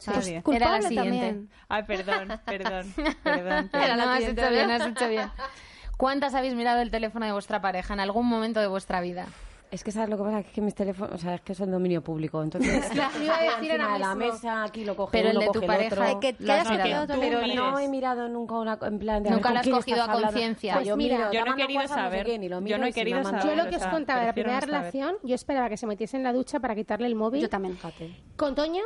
Pues Nadie. culpable Era la siguiente. también. Ay, perdón, perdón, perdón. Pero no, has hecho bien, has hecho bien. ¿Cuántas habéis mirado el teléfono de vuestra pareja en algún momento de vuestra vida? Es que sabes lo que pasa, es que mis teléfonos, o sea, es que son dominio público, entonces Claro, iba a decir encima ahora de la mismo. mesa, aquí lo coge Pero el de tu coge el pareja, otro. Que, has mirado. Tú Pero mires. no he mirado nunca una en plan de a ver, Nunca ¿con lo has quién cogido estás a hablando? conciencia. Pues Pues mira, yo no he querido WhatsApp, no sé saber. qué, ni lo Yo miro no he y si querido me manda- saber. Yo lo que o os sea, contaba de la prefiero primera no saber. relación, yo esperaba que se metiese en la ducha para quitarle el móvil. Yo también. Con Toño,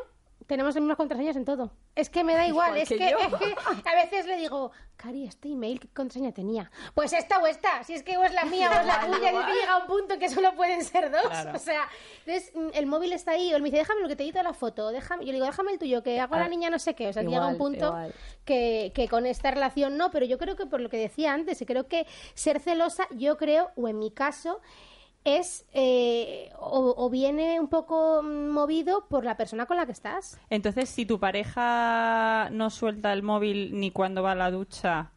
tenemos las mismas contraseñas en todo. Es que me da igual, es que, es que a veces le digo, Cari, este email, ¿qué contraseña tenía? Pues esta o esta, si es que o es la mía o es la tuya, y es que llega un punto que solo pueden ser dos. O sea, entonces mm, el móvil está ahí, o él me dice, déjame lo que te edito la foto, déjame, yo le digo, déjame el tuyo, que hago a la niña no sé qué. O sea, que llega un igual, punto igual. que, que con esta relación no, pero yo creo que por lo que decía antes, creo que ser celosa, yo creo, o en mi caso, es eh, o, o viene un poco movido por la persona con la que estás. Entonces, si tu pareja no suelta el móvil ni cuando va a la ducha,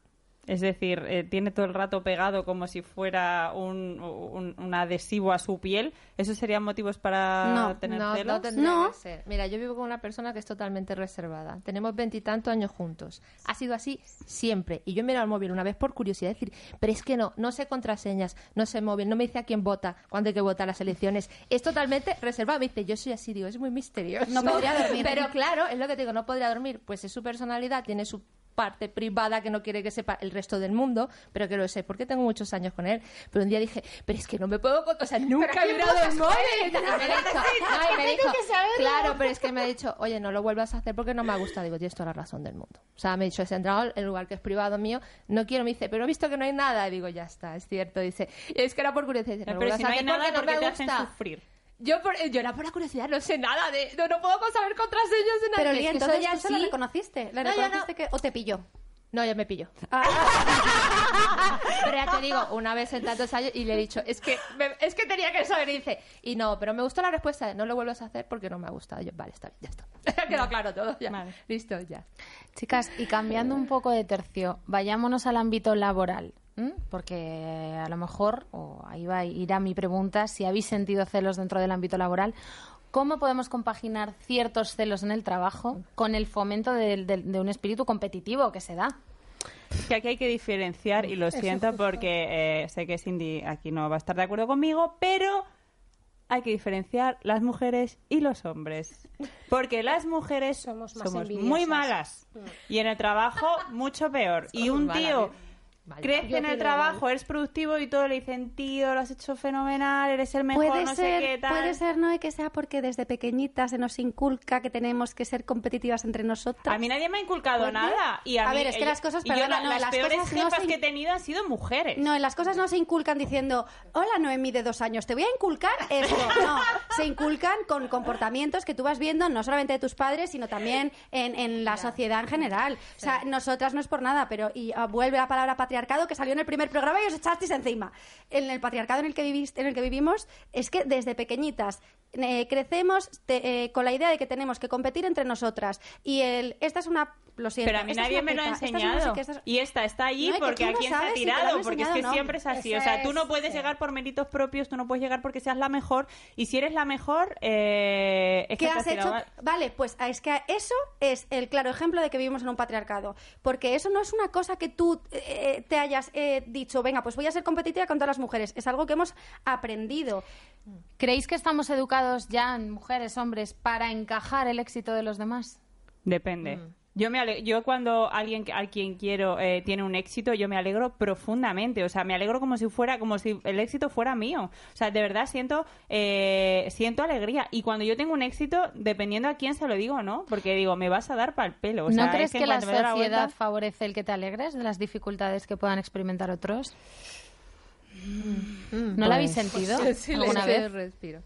es decir, eh, tiene todo el rato pegado como si fuera un, un- un adhesivo a su piel, ¿esos serían motivos para No, tener no, celos? no tendría No. que ser. Mira, yo vivo con una persona que es totalmente reservada. Tenemos veintitantos años juntos. Ha sido así siempre. Y yo he mirado el móvil una vez por curiosidad, decir, pero es que no, no sé contraseñas, no sé móvil, no me dice a quién vota, cuándo hay que votar las elecciones. Es totalmente reservado. Me dice, yo soy así, digo, es muy misterioso. No podría dormir. Pero claro, es lo que te digo, no podría dormir. Pues es su personalidad, tiene su parte privada que no quiere que sepa el resto del mundo, pero que lo sé, porque tengo muchos años con él. Pero un día dije, pero es que no me puedo, con- o sea, nunca he mirado el móvil. Y me ha dicho, no, y me dijo, claro, pero es que me ha dicho, oye, no lo vuelvas a hacer porque no me gusta. Digo, tienes toda la razón del mundo. O sea, me ha dicho, he entrado en el lugar que es privado mío, no quiero, me dice, pero he visto que no hay nada. Y digo, ya está, es cierto. Dice, es que era por curiosidad. Lo Pero si no hay hacer nada, porque porque no me gusta. sufrir. Yo, por, yo era por la curiosidad, no sé nada de... No, no puedo saber contraseñas de Pero nadie. Lía, entonces tú se la reconociste. ¿La No, yo no. reconociste que, o te pilló? No, ya me pillo. pero ya te digo, una vez en tantos años y le he dicho, es que, me- es que tenía que saber. Y dice, y no, pero me gustó la respuesta de no lo vuelvas a hacer porque no me ha gustado. Y yo, vale, está bien, ya está. Ha quedado claro todo, ya. Vale. Listo, ya. Chicas, y cambiando un poco de tercio, vayámonos al ámbito laboral. Porque a lo mejor, o ahí va a ir a mi pregunta, si habéis sentido celos dentro del ámbito laboral, ¿cómo podemos compaginar ciertos celos en el trabajo con el fomento del- del- de, un espíritu competitivo que se da? que aquí hay que diferenciar y lo siento porque eh, sé que Cindy aquí no va a estar de acuerdo conmigo, pero hay que diferenciar las mujeres y los hombres. Porque las mujeres Somos más muy envidiosas. malas y en el trabajo mucho peor. Y un tío vale. crece Yo en el trabajo, eres productivo y todo le dicen, tío, lo has hecho fenomenal, eres el mejor, Puede no ser, sé qué tal. puede ser, ¿no? Y que sea porque desde pequeñita se nos inculca que tenemos que ser competitivas entre nosotras. A mí nadie me ha inculcado ¿Puede? nada. Y a, A mí- ver, es que ella- las cosas, yo perdona, la- no, las las peores cosas no jefas se- que he tenido han sido mujeres. No, en las cosas no se inculcan diciendo, hola Noemí de dos años, te voy a inculcar esto. No, se inculcan con comportamientos que tú vas viendo no solamente de tus padres, sino también en, en la sociedad en general. O sea, nosotras no es por nada, pero y ah, vuelve la palabra patriarcado que salió en el primer programa y os echasteis encima. En el patriarcado en el que, vivís, en el que vivimos es que desde pequeñitas eh, crecemos te- eh, con la idea de que tenemos que competir entre nosotras. Y el, esta es una... Lo siento, Pero a mí nadie me lo ha esta es enseñado. qué, esta es- Y esta está allí No, que porque a quién se ha si tirado. Porque es que no. siempre es así. Eso o sea, tú no es, puedes llegar por méritos propios, tú no puedes llegar porque seas la mejor. Y si eres la mejor, eh, es que ¿Qué te has hecho? mal. Vale, pues es que eso es el claro ejemplo de que vivimos en un patriarcado. Porque eso no es una cosa que tú eh, te hayas eh, dicho, venga, pues voy a ser competitiva con todas las mujeres. Es algo que hemos aprendido. ¿Creéis que estamos educados ya, mujeres, hombres, para encajar el éxito de los demás? Depende. Yo me ale- yo cuando alguien a quien quiero eh, tiene un éxito, yo me alegro profundamente. O sea, me alegro como si fuera, como si el éxito fuera mío. O sea, de verdad siento, eh, siento alegría. Y cuando yo tengo un éxito, dependiendo a quién se lo digo, ¿no? Porque digo, me vas a dar para el pelo. O sea, ¿No crees es que la sociedad vuelta- favorece el que te alegres de las dificultades que puedan experimentar otros? ¿No la habéis sentido alguna vez? respiro.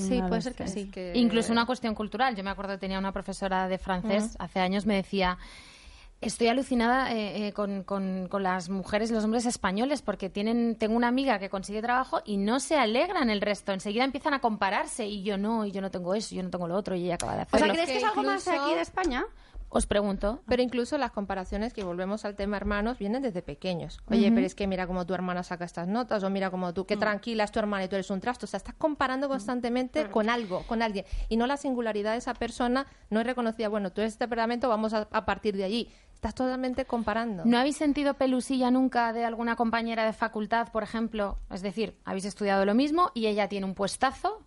Sí, No puede ser que sí. Que- Incluso una cuestión cultural. Yo me acuerdo que tenía una profesora de francés hace años, me decía, estoy alucinada eh, eh, con, con- con las mujeres y los hombres españoles porque tienen, tengo una amiga que consigue trabajo y no se alegran el resto. Enseguida empiezan a compararse y yo no, y yo no tengo eso, yo no tengo lo otro y ella acaba de O hacerlo. sea, ¿crees que que es algo más de aquí de España? Os pregunto. Pero incluso las comparaciones, que volvemos al tema hermanos, vienen desde pequeños. Oye, pero es que mira cómo tu hermana saca estas notas, o mira cómo tú, qué tranquila es tu hermana y tú eres un trasto. O sea, estás comparando constantemente con algo, con alguien. Y no la singularidad de esa persona no es reconocida. Bueno, tú eres este temperamento, vamos a, a partir de allí. Estás totalmente comparando. ¿No habéis sentido pelusilla nunca de alguna compañera de facultad, por ejemplo? Es decir, habéis estudiado lo mismo y ella tiene un puestazo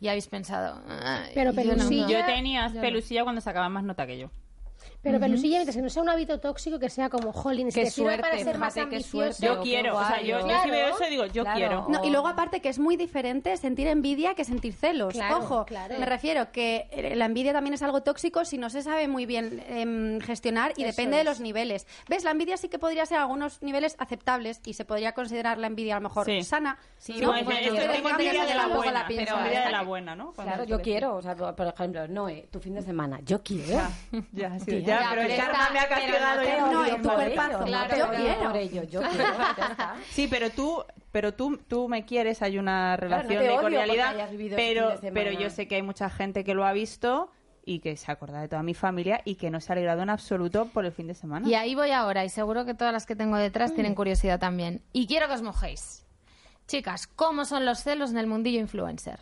y habéis pensado... "Ay, Pero yo no". pelusilla- Yo tenía pelusilla cuando sacaba más nota que yo. Pero pelusilla, mientras que no sea un hábito tóxico, que sea como Hollins, Qué que para suerte, ser más qué ambicioso. suerte. Yo quiero, o sea, yo, yo si veo eso digo, yo Claro. quiero. No, y luego aparte que es muy diferente sentir envidia que sentir celos. Claro, Ojo, claro. me refiero que la envidia también es algo tóxico si no se sabe muy bien em, gestionar y Eso depende de es. los niveles. ¿Ves? La envidia sí que podría ser a algunos niveles aceptables y se podría considerar la envidia a lo mejor Sí. sana. Sí, ¿no? cambio, envidia de la buena, pero envidia de la buena, ¿no? Claro, yo quiero, o sea, por ejemplo, Noé, tu fin de semana, yo quiero. Ya, sí, Tía, ya, ya, pero el karma está- me ha castigado no No, tu cuerpazo, claro, no yo quiero. por ello, yo quiero. Sí, pero tú, pero tú, tú me quieres, hay una relación te de odio cordialidad, pero, de pero yo sé que hay mucha gente que lo ha visto y que se acuerda de toda mi familia y que no se ha alegrado en absoluto por el fin de semana. Y ahí voy ahora, y seguro que todas las que tengo detrás Mm. tienen curiosidad también. Y quiero que os mojéis. Chicas, ¿cómo son los celos en el mundillo influencer?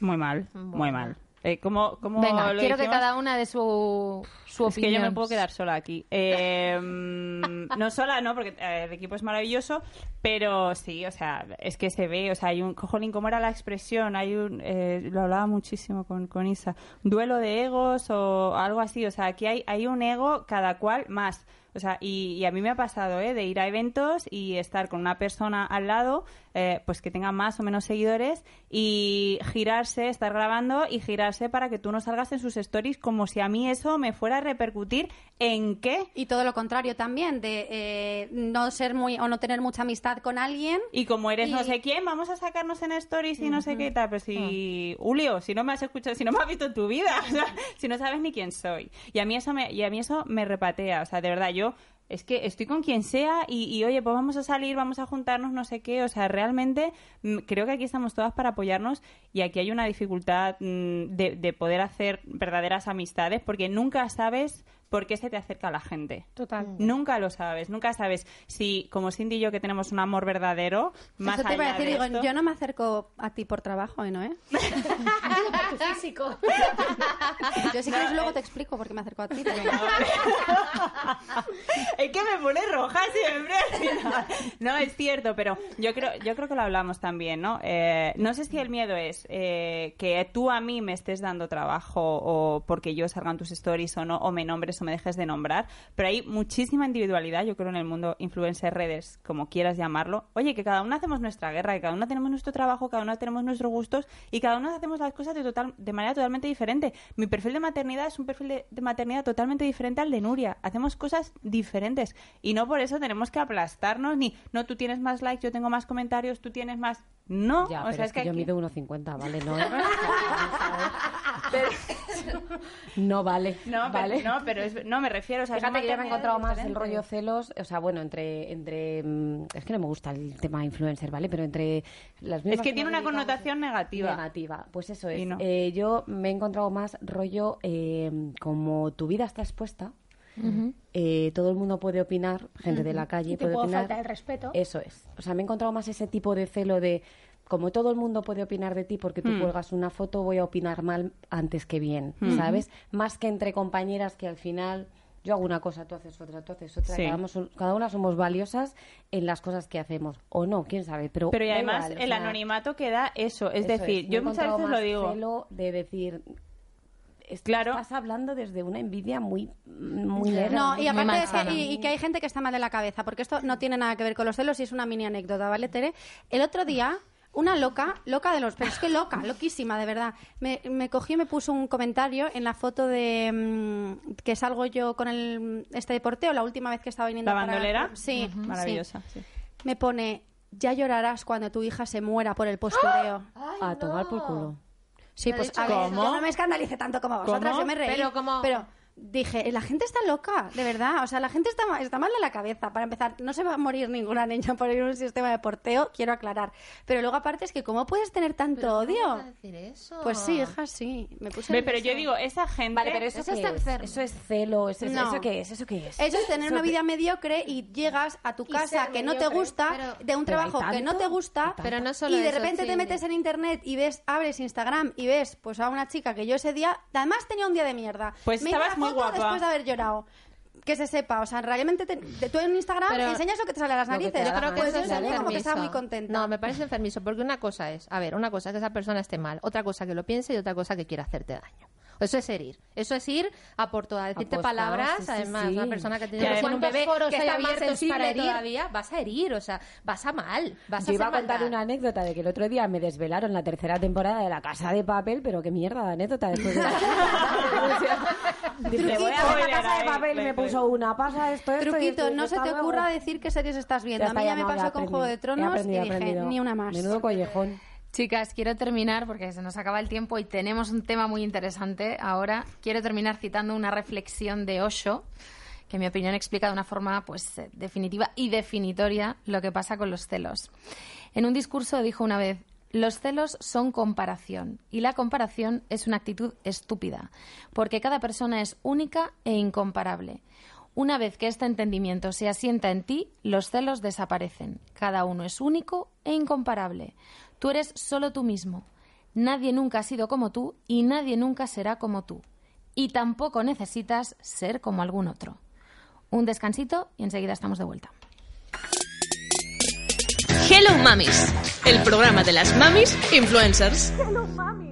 Muy mal, muy mal. Eh, ¿cómo, cómo Venga, lo quiero que cada una de su, su Es que yo opinión. me puedo quedar sola aquí. Eh, mm, no sola, no, porque eh, el equipo es maravilloso, pero sí, o sea, es que se ve, o sea, hay un, jolín, ¿cómo era la expresión? Hay un, eh, lo hablaba muchísimo con, con Isa, duelo de egos o algo así, o sea, aquí hay, hay un ego cada cual más. O sea, y, y a mí me ha pasado, ¿eh? De ir a eventos y estar con una persona al lado, eh, pues que tenga más o menos seguidores y girarse, estar grabando y girarse para que tú no salgas en sus stories como si a mí eso me fuera a repercutir en qué. Y todo lo contrario también, de eh, no ser muy o no tener mucha amistad con alguien. Y como eres no sé quién, vamos a sacarnos en stories y no sé qué tal. Pero si, Julio, si no me has escuchado, si no me has visto en tu vida, o sea, si no sabes ni quién soy. Y a mí eso me, y a mí eso me repatea. O sea, de verdad, yo es que estoy con quien sea y, y, oye, pues vamos a salir, vamos a juntarnos, no sé qué. O sea, realmente mm, creo que aquí estamos todas para apoyarnos y aquí hay una dificultad mm, de, de poder hacer verdaderas amistades porque nunca sabes por qué se te acerca la gente. Total. Nunca lo sabes, nunca sabes si, como Cindy y yo, que tenemos un amor verdadero, más Eso te iba a decir, de digo, esto- yo no me acerco a ti por trabajo, ¿eh, ¿no? ¿eh? Por tu físico. Yo si quieres luego te explico por qué me acerco a ti. es que me pone roja siempre. No, es cierto, pero yo creo, yo creo que lo hablamos también, ¿no? Eh, no sé si el miedo es eh, que tú a mí me estés dando trabajo o porque yo salga en tus stories o no, o me nombres me dejes de nombrar, pero hay muchísima individualidad, yo creo, en el mundo influencer, redes, como quieras llamarlo. Oye, que cada uno hacemos nuestra guerra, que cada uno tenemos nuestro trabajo, cada uno tenemos nuestros gustos y cada uno hacemos las cosas de, total, de manera totalmente diferente. Mi perfil de maternidad es un perfil de, de maternidad totalmente diferente al de Nuria. Hacemos cosas diferentes y no por eso tenemos que aplastarnos ni, no, tú tienes más likes, yo tengo más comentarios, tú tienes más... No, Ya, o pero sea, es que, yo aquí- mido 1,50, ¿vale? No, no vale, No, ¿vale? pero, no, pero es- no, me refiero, o sea, Fíjate que yo me he encontrado más el rollo celos, o sea, bueno, entre, entre, mm, es que no me gusta el tema influencer, ¿vale? Pero entre las Es mismas que tiene una connotación negativa. Negativa, pues eso es. no. Eh, yo me he encontrado más rollo, eh, como tu vida está expuesta, eh, todo el mundo puede opinar, gente de la calle Y te puede puedo opinar. faltar el respeto. Eso es. O sea, me he encontrado más ese tipo de celo de como todo el mundo puede opinar de ti porque tú Mm. cuelgas una foto, voy a opinar mal antes que bien, Mm. ¿sabes? Más que entre compañeras que al final yo hago una cosa, tú haces otra, tú haces otra. Sí. Cada, uno- cada una somos valiosas en las cosas que hacemos. O no, quién sabe. Pero, Pero y da además igual, o el sea, anonimato que da eso. Es eso decir, yo muchas veces lo digo. celo de decir... es- Claro. Estás hablando desde una envidia muy, muy. No, y Muy aparte es que, y que hay gente que está mal de la cabeza, porque esto no tiene nada que ver con los celos y es una mini anécdota, ¿vale, Tere? El otro día, una loca, loca de los pero es que loca, loquísima, de verdad, me, me cogió y me puso un comentario en la foto de mm, que salgo yo con el, este deporteo, la última vez que estaba viniendo ¿La para- bandolera? Sí. Maravillosa. sí. Me pone, ya llorarás cuando tu hija se muera por el postureo. A tomar por culo. Sí, ¿Te ha pues a ver, ¿Cómo? yo no me escandalice tanto como vosotras, ¿Cómo? yo me reí. Pero como- dije, la gente está loca, de verdad. O sea, la gente está, está mal de la cabeza. Para empezar, no se va a morir ninguna niña por ir a un sistema de porteo, quiero aclarar. Pero luego, aparte, es que ¿cómo puedes tener tanto odio? decir eso? Pues sí, hija, sí. Me puse Ve, pero yo digo, esa gente... Vale, pero eso, Eso qué está es? enfermo. Eso es celo, eso, es- No. ¿eso qué es? ¿Eso qué es? Eso es tener Eso una vida mediocre y llegas a tu casa que no te gusta, Pero- de un pero trabajo que no te gusta, Pero no solo y de eso, repente te metes en internet y ves, abres Instagram y ves pues a una chica que yo ese día, además tenía un día de mierda. Pues Me estabas muy foto guapa. después de haber llorado. Que se sepa, o sea, realmente te- te- tú en Instagram Pero- enseñas lo que te sale a las narices. Yo creo que. Pues eso es como que estaba muy contenta. No, me parece enfermizo, porque una cosa es, a ver, una cosa es que esa persona esté mal, otra cosa que lo piense y otra cosa que quiera hacerte daño. Eso es herir. Eso es ir a por todo, a decirte Apostar, palabras. sí, sí, además, sí. una persona que tiene un ¿cuántos bebé que está más sensible todavía, vas a herir, o sea, vas a mal, vas Yo a iba a contar maldad. una anécdota de que el otro día me desvelaron la tercera temporada de La Casa de Papel, pero qué mierda de anécdota después de la Dije, voy a ver La Casa de Papel y me puso una, pasa esto, esto Truquito, esto, no se te ocurra decir qué series estás viendo. A mí ya me pasó con Juego de Tronos y dije, ni una más. Menudo collejón. Chicas, quiero terminar porque se nos acaba el tiempo y tenemos un tema muy interesante ahora. Quiero terminar citando una reflexión de Osho, que en mi opinión explica de una forma pues eh, definitiva y definitoria lo que pasa con los celos. En un discurso dijo una vez, los celos son comparación y la comparación es una actitud estúpida, porque cada persona es única e incomparable. Una vez que este entendimiento se asienta en ti, los celos desaparecen. Cada uno es único e incomparable. Tú eres solo tú mismo. Nadie nunca ha sido como tú y nadie nunca será como tú. Y tampoco necesitas ser como algún otro. Un descansito y enseguida estamos de vuelta. Hello Mamis, el programa de las mamis influencers. Tú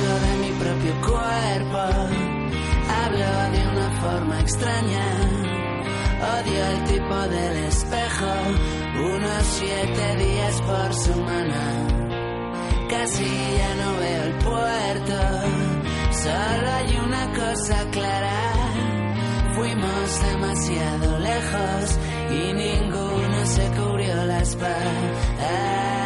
forma extraña. Odio el tipo del espejo. Unos siete días por semana. Casi ya no veo el puerto. Solo hay una cosa clara. Fuimos demasiado lejos y ninguno se cubrió la espalda.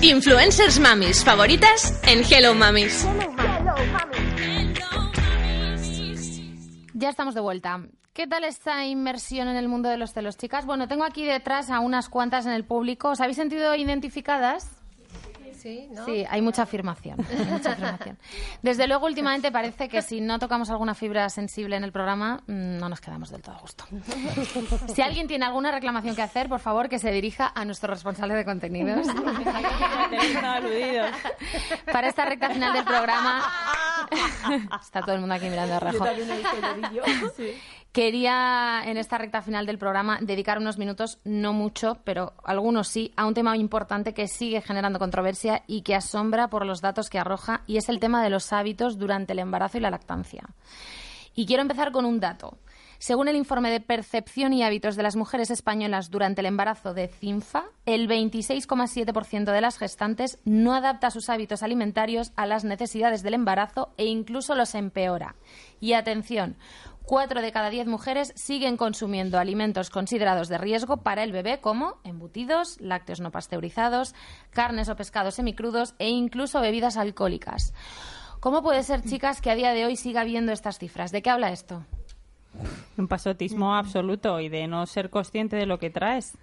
Influencers mamis favoritas en Hello Mamis. Ya estamos de vuelta. ¿Qué tal esta inmersión en el mundo de los celos, chicas? Bueno, tengo aquí detrás a unas cuantas en el público. ¿Os habéis sentido identificadas? Sí, ¿no? Sí, hay mucha afirmación, hay mucha afirmación. Desde luego, últimamente parece que si no tocamos alguna fibra sensible en el programa, mm, no nos quedamos del todo a gusto. Si alguien tiene alguna reclamación que hacer, por favor, que se dirija a nuestro responsable de contenidos. Para esta recta final del programa... Está todo el mundo aquí mirando a rejo. Quería, en esta recta final del programa, dedicar unos minutos, no mucho, pero algunos sí, a un tema importante que sigue generando controversia y que asombra por los datos que arroja, y es el tema de los hábitos durante el embarazo y la lactancia. Y quiero empezar con un dato. Según el informe de percepción y hábitos de las mujeres españolas durante el embarazo de CINFA, el 26,7% de las gestantes no adapta sus hábitos alimentarios a las necesidades del embarazo e incluso los empeora. Y atención, cuatro de cada diez mujeres siguen consumiendo alimentos considerados de riesgo para el bebé como embutidos, lácteos no pasteurizados, carnes o pescados semicrudos e incluso bebidas alcohólicas. ¿Cómo puede ser, chicas, que a día de hoy siga habiendo estas cifras? ¿De qué habla esto? Un pasotismo absoluto y de no ser consciente de lo que traes.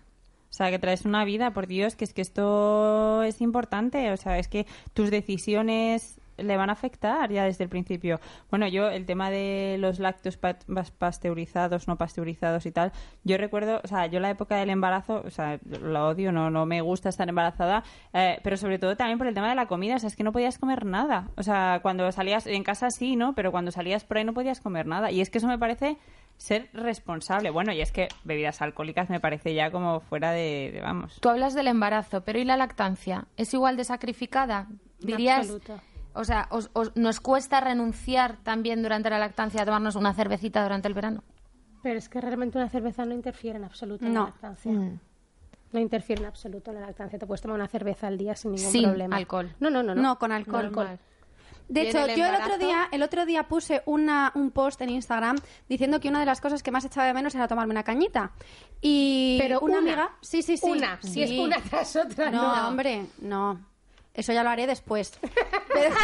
O sea, que traes una vida, por Dios, que es que esto es importante. O sea, es que tus decisiones le van a afectar ya desde el principio. Bueno, yo el tema de los lácteos pa- pas- pasteurizados, no pasteurizados y tal, yo recuerdo, o sea, yo la época del embarazo, o sea, lo odio, no, no me gusta estar embarazada, eh, pero sobre todo también por el tema de la comida, o sea, es que no podías comer nada. O sea, cuando salías en casa sí, ¿no? Pero cuando salías por ahí no podías comer nada. Y es que eso me parece ser responsable. Bueno, y es que bebidas alcohólicas me parece ya como fuera de, de vamos. Tú hablas del embarazo, pero ¿y la lactancia? ¿Es igual de sacrificada? Dirías. O sea, os- os- ¿nos cuesta renunciar también durante la lactancia a tomarnos una cervecita durante el verano? Pero es que realmente una cerveza no interfiere en absoluto en No. la lactancia. No interfiere en absoluto en la lactancia. Te puedes tomar una cerveza al día sin ningún Sin problema. alcohol. No, no, no. No, No, con alcohol. alcohol. De hecho, el yo el otro día, el otro día puse una, un post en Instagram diciendo que una de las cosas que más echaba de menos era tomarme una cañita. Y Pero una, una. amiga, sí, sí, sí. Una. Si es una tras otra, No, no. hombre, no. Eso ya lo haré después. Pero-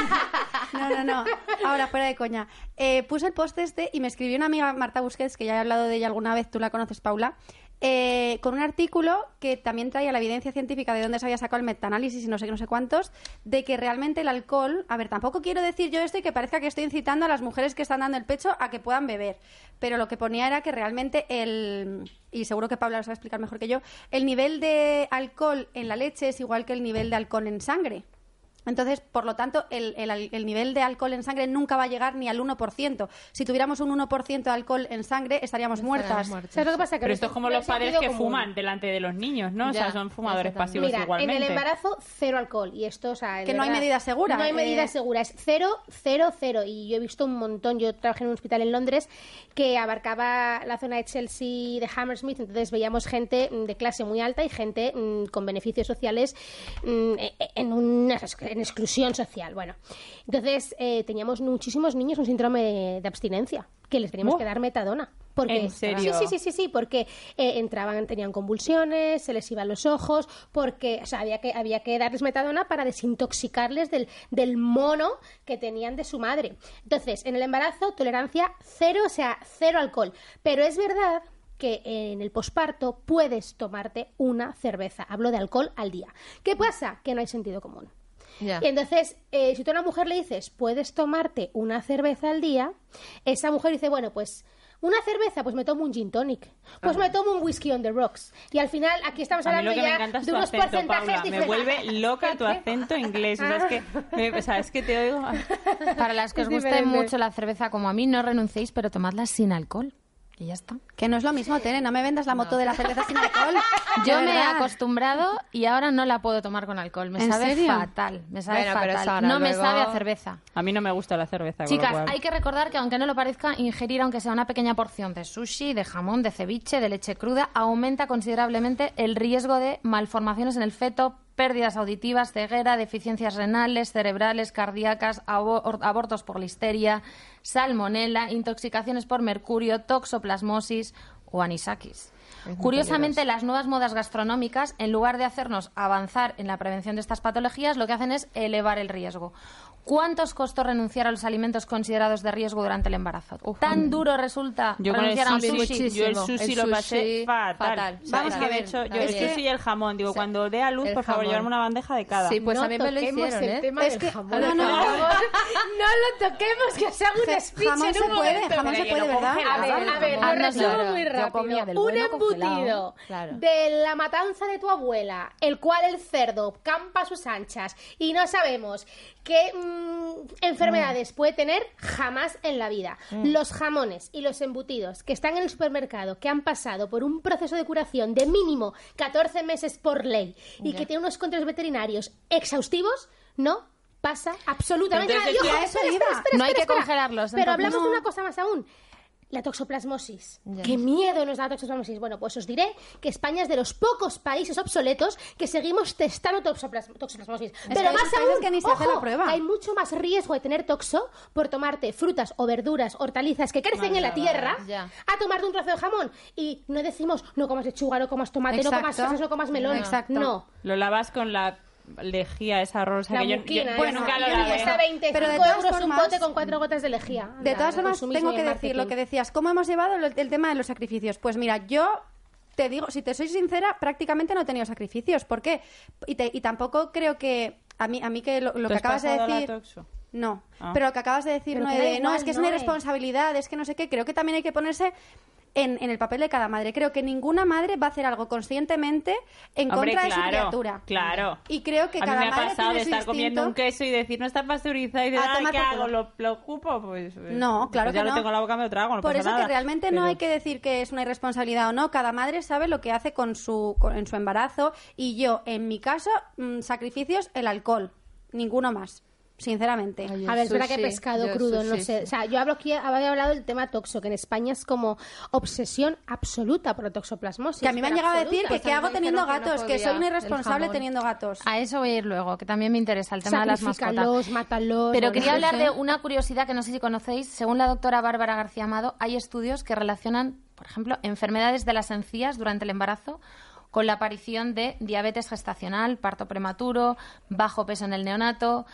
no, no, no. Ahora, fuera de coña. Eh, puse el post este y me escribió una amiga, Marta Busquets, que ya he hablado de ella alguna vez, tú la conoces, Paula, eh, con un artículo que también traía la evidencia científica de dónde se había sacado el metanálisis y no sé qué, no sé cuántos, de que realmente el alcohol... A ver, tampoco quiero decir yo esto y que parezca que estoy incitando a las mujeres que están dando el pecho a que puedan beber, pero lo que ponía era que realmente el... Y seguro que Paula lo sabe explicar mejor que yo, el nivel de alcohol en la leche es igual que el nivel de alcohol en sangre. Entonces, por lo tanto, el, el al- el nivel de alcohol en sangre nunca va a llegar ni al 1%. Si tuviéramos un 1% de alcohol en sangre, estaríamos muertas. ¿Sabes lo que pasa? Que Pero esto es como los es padres que común. fuman delante de los niños, ¿no? O sea, son fumadores pasivos Mira, igualmente. en el embarazo, cero alcohol. Y esto, o sea, Que no hay medida segura, No hay eh. medida segura. Es cero, cero, cero. Y yo he visto un montón. Yo trabajé en un hospital en Londres que abarcaba la zona de Chelsea, de Hammersmith. Entonces veíamos gente de clase muy alta y gente mm, con beneficios sociales mm, e- e- en una en exclusión social. Bueno, entonces eh, teníamos muchísimos niños con síndrome de, de abstinencia que les teníamos que dar metadona. Porque, ¿En serio? Sí, sí, sí, sí, sí, porque eh, entraban, tenían convulsiones, se les iban los ojos, porque o sea, había, que, había que darles metadona para desintoxicarles del, del mono que tenían de su madre. Entonces, en el embarazo, tolerancia cero, o sea, cero alcohol. Pero es verdad que en el posparto puedes tomarte una cerveza. Hablo de alcohol al día. ¿Qué pasa? Que no hay sentido común. Y entonces, eh, si tú a una mujer le dices, puedes tomarte una cerveza al día, esa mujer dice, bueno, pues una cerveza, pues me tomo un gin tonic. Pues me tomo un whisky on the rocks. Y al final, aquí estamos hablando ya de unos acento, porcentajes Paula. Me diferentes. vuelve loca tu acento inglés. O sea, es que, me- o sea, es que te oigo... Para las que Es os guste mucho la cerveza como a mí, no renunciéis, pero tomadla sin alcohol. Y ya está. Que no es lo mismo, Tere, no me vendas la moto de la cerveza sin alcohol. Yo De me he acostumbrado y ahora no la puedo tomar con alcohol. Me ¿En sabe serio? fatal. Me sabe Bueno, pero fatal. eso ahora no me sabe a cerveza. A mí no me gusta la cerveza. Chicas, cual- hay que recordar que aunque no lo parezca, ingerir aunque sea una pequeña porción de sushi, de jamón, de ceviche, de leche cruda, aumenta considerablemente el riesgo de malformaciones en el feto, pérdidas auditivas, ceguera, deficiencias renales, cerebrales, cardíacas, abo- abortos por listeria, salmonela, intoxicaciones por mercurio, toxoplasmosis o anisakis. Curiosamente, las nuevas modas gastronómicas, en lugar de hacernos avanzar en la prevención de estas patologías, lo que hacen es elevar el riesgo. ¿Cuántos costó renunciar a los alimentos considerados de riesgo durante el embarazo? ¿Tan duro resulta Yo con el renunciar a un sushi, sushi? yo el sushi El lo pasé fatal. fatal. O sea, Vamos a que de ver, hecho, yo el sushi y el jamón, digo, cuando dé a luz, por favor, llevarme una bandeja de cada. Sí, pues no a mí me lo hicieron, el ¿eh? tema Es del que- jamón. no, no, no. favor. No lo toquemos, que se haga un speech jamón en se un puede, momento. jamón se puede, ¿verdad? A ver, a ver, lo resumo muy rápido. un embutido de la matanza de tu abuela, el cual el cerdo campa a sus anchas y no sabemos qué mm, enfermedades puede tener jamás en la vida. Los jamones y los embutidos que están en el supermercado, que han pasado por un proceso de curación de mínimo 14 meses por ley y que tienen unos controles veterinarios exhaustivos, no pasa absolutamente nada. Y, ojo, espera, iba. espera, espera, No hay que congelarlos, Pero hablamos de una cosa más aún. La toxoplasmosis. Qué miedo nos da la toxoplasmosis. Bueno, pues os diré que España es de los pocos países obsoletos que seguimos testando toxoplas- toxoplasmosis. Pero más aún, que ni se hace ojo, la prueba. hay mucho más riesgo de tener toxo por tomarte frutas o verduras, hortalizas que crecen en la tierra, ya. a tomarte un trozo de jamón. Y no decimos, no comas lechuga, no comas tomate, no comas fresas, no comas melón. Exacto. No. Lo lavas con la lejía esa rosa La que yo, muquina, yo- esa, nunca lo cuesta 25 Pero de todas euros un formas- pote con cuatro gotas de lejía. De todas formas, tengo que decir lo que decías. ¿Cómo hemos llevado el tema de los sacrificios? Pues mira, yo te digo, si te soy sincera, prácticamente no he tenido sacrificios. ¿Por qué? Y, te- y tampoco creo que. A mí, a mí que lo, lo ¿Tú que acabas de la decir. No, Ah. pero lo que acabas de decir, Pero no, de, no, es que es ¿no? una Eh. irresponsabilidad, es que no sé qué. Creo que también hay que ponerse en, en el papel de cada madre. Creo que ninguna madre va a hacer algo conscientemente en Hombre, contra de su criatura. Claro. Y creo que a mí cada me ha madre pasado tiene de estar comiendo un queso y decir no está pasteurizado y de A "Ay, tomar ¿qué por hago? culo". ¿Lo, lo ocupo? Pues, pues- No, claro pues ya que lo no. tengo en la boca, me lo trago, no Por pasa eso nada. que realmente no hay que decir que es una irresponsabilidad o no. Cada madre sabe lo que hace con su, con- en su embarazo. Y yo, en mi caso, mm, sacrificios, el alcohol. Ninguno más, sinceramente. Ay, A ver, es verdad que pescado yo crudo, no sé. O sea, yo hablo aquí, había hablado del tema toxo, que en España es como obsesión absoluta por la toxoplasmosis. que a mí me han llegado a decir que qué hago teniendo no gatos, que soy el irresponsable teniendo gatos. A eso voy a ir luego, que también me interesa el tema de las mascotas. Mátalos. Pero quería hablar de una curiosidad que no sé si conocéis. Según la doctora Bárbara García Amado, hay estudios que relacionan, por ejemplo, enfermedades de las encías durante el embarazo con la aparición de diabetes gestacional, parto prematuro, bajo peso en el neonato,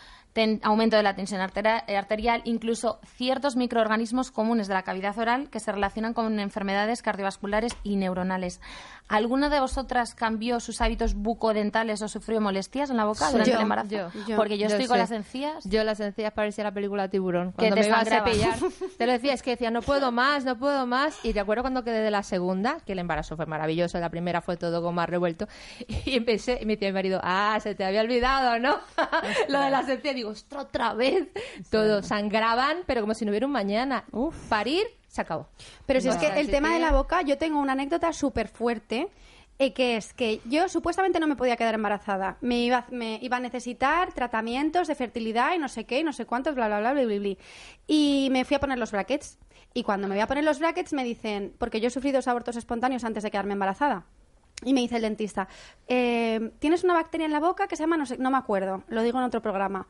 aumento de la tensión arterial, incluso ciertos microorganismos comunes de la cavidad oral que se relacionan con enfermedades cardiovasculares y neuronales. ¿Alguna de vosotras cambió sus hábitos bucodentales o sufrió molestias en la boca durante Yo, el embarazo? yo, yo. Porque yo, estoy con sé. las encías. Yo las encías parecía la película Tiburón. Que Cuando te me iba a cepillar, te lo decía, es que decía, no puedo más, no puedo más. Y recuerdo cuando quedé de la segunda, que el embarazo fue maravilloso, la primera fue todo como más revuelto. Y empecé, y me decía mi marido, ah, se te había olvidado, ¿no? lo de las encías. Digo, ostras, otra vez. Todo, sangraban, pero como si no hubiera un mañana. Parir, se acabó. Pero si es que el tema de la boca, yo tengo una anécdota súper fuerte. eh, que es que yo supuestamente no me podía quedar embarazada. Me iba, me iba a necesitar tratamientos de fertilidad y no sé qué, y no sé cuántos, bla, bla, bla, bla, bla, bla. Y me fui a poner los brackets. Y cuando me voy a poner los brackets me dicen, porque yo he sufrido dos abortos espontáneos antes de quedarme embarazada. Y me dice el dentista, eh, tienes una bacteria en la boca que se llama, no, sé, no me acuerdo, lo digo en otro programa.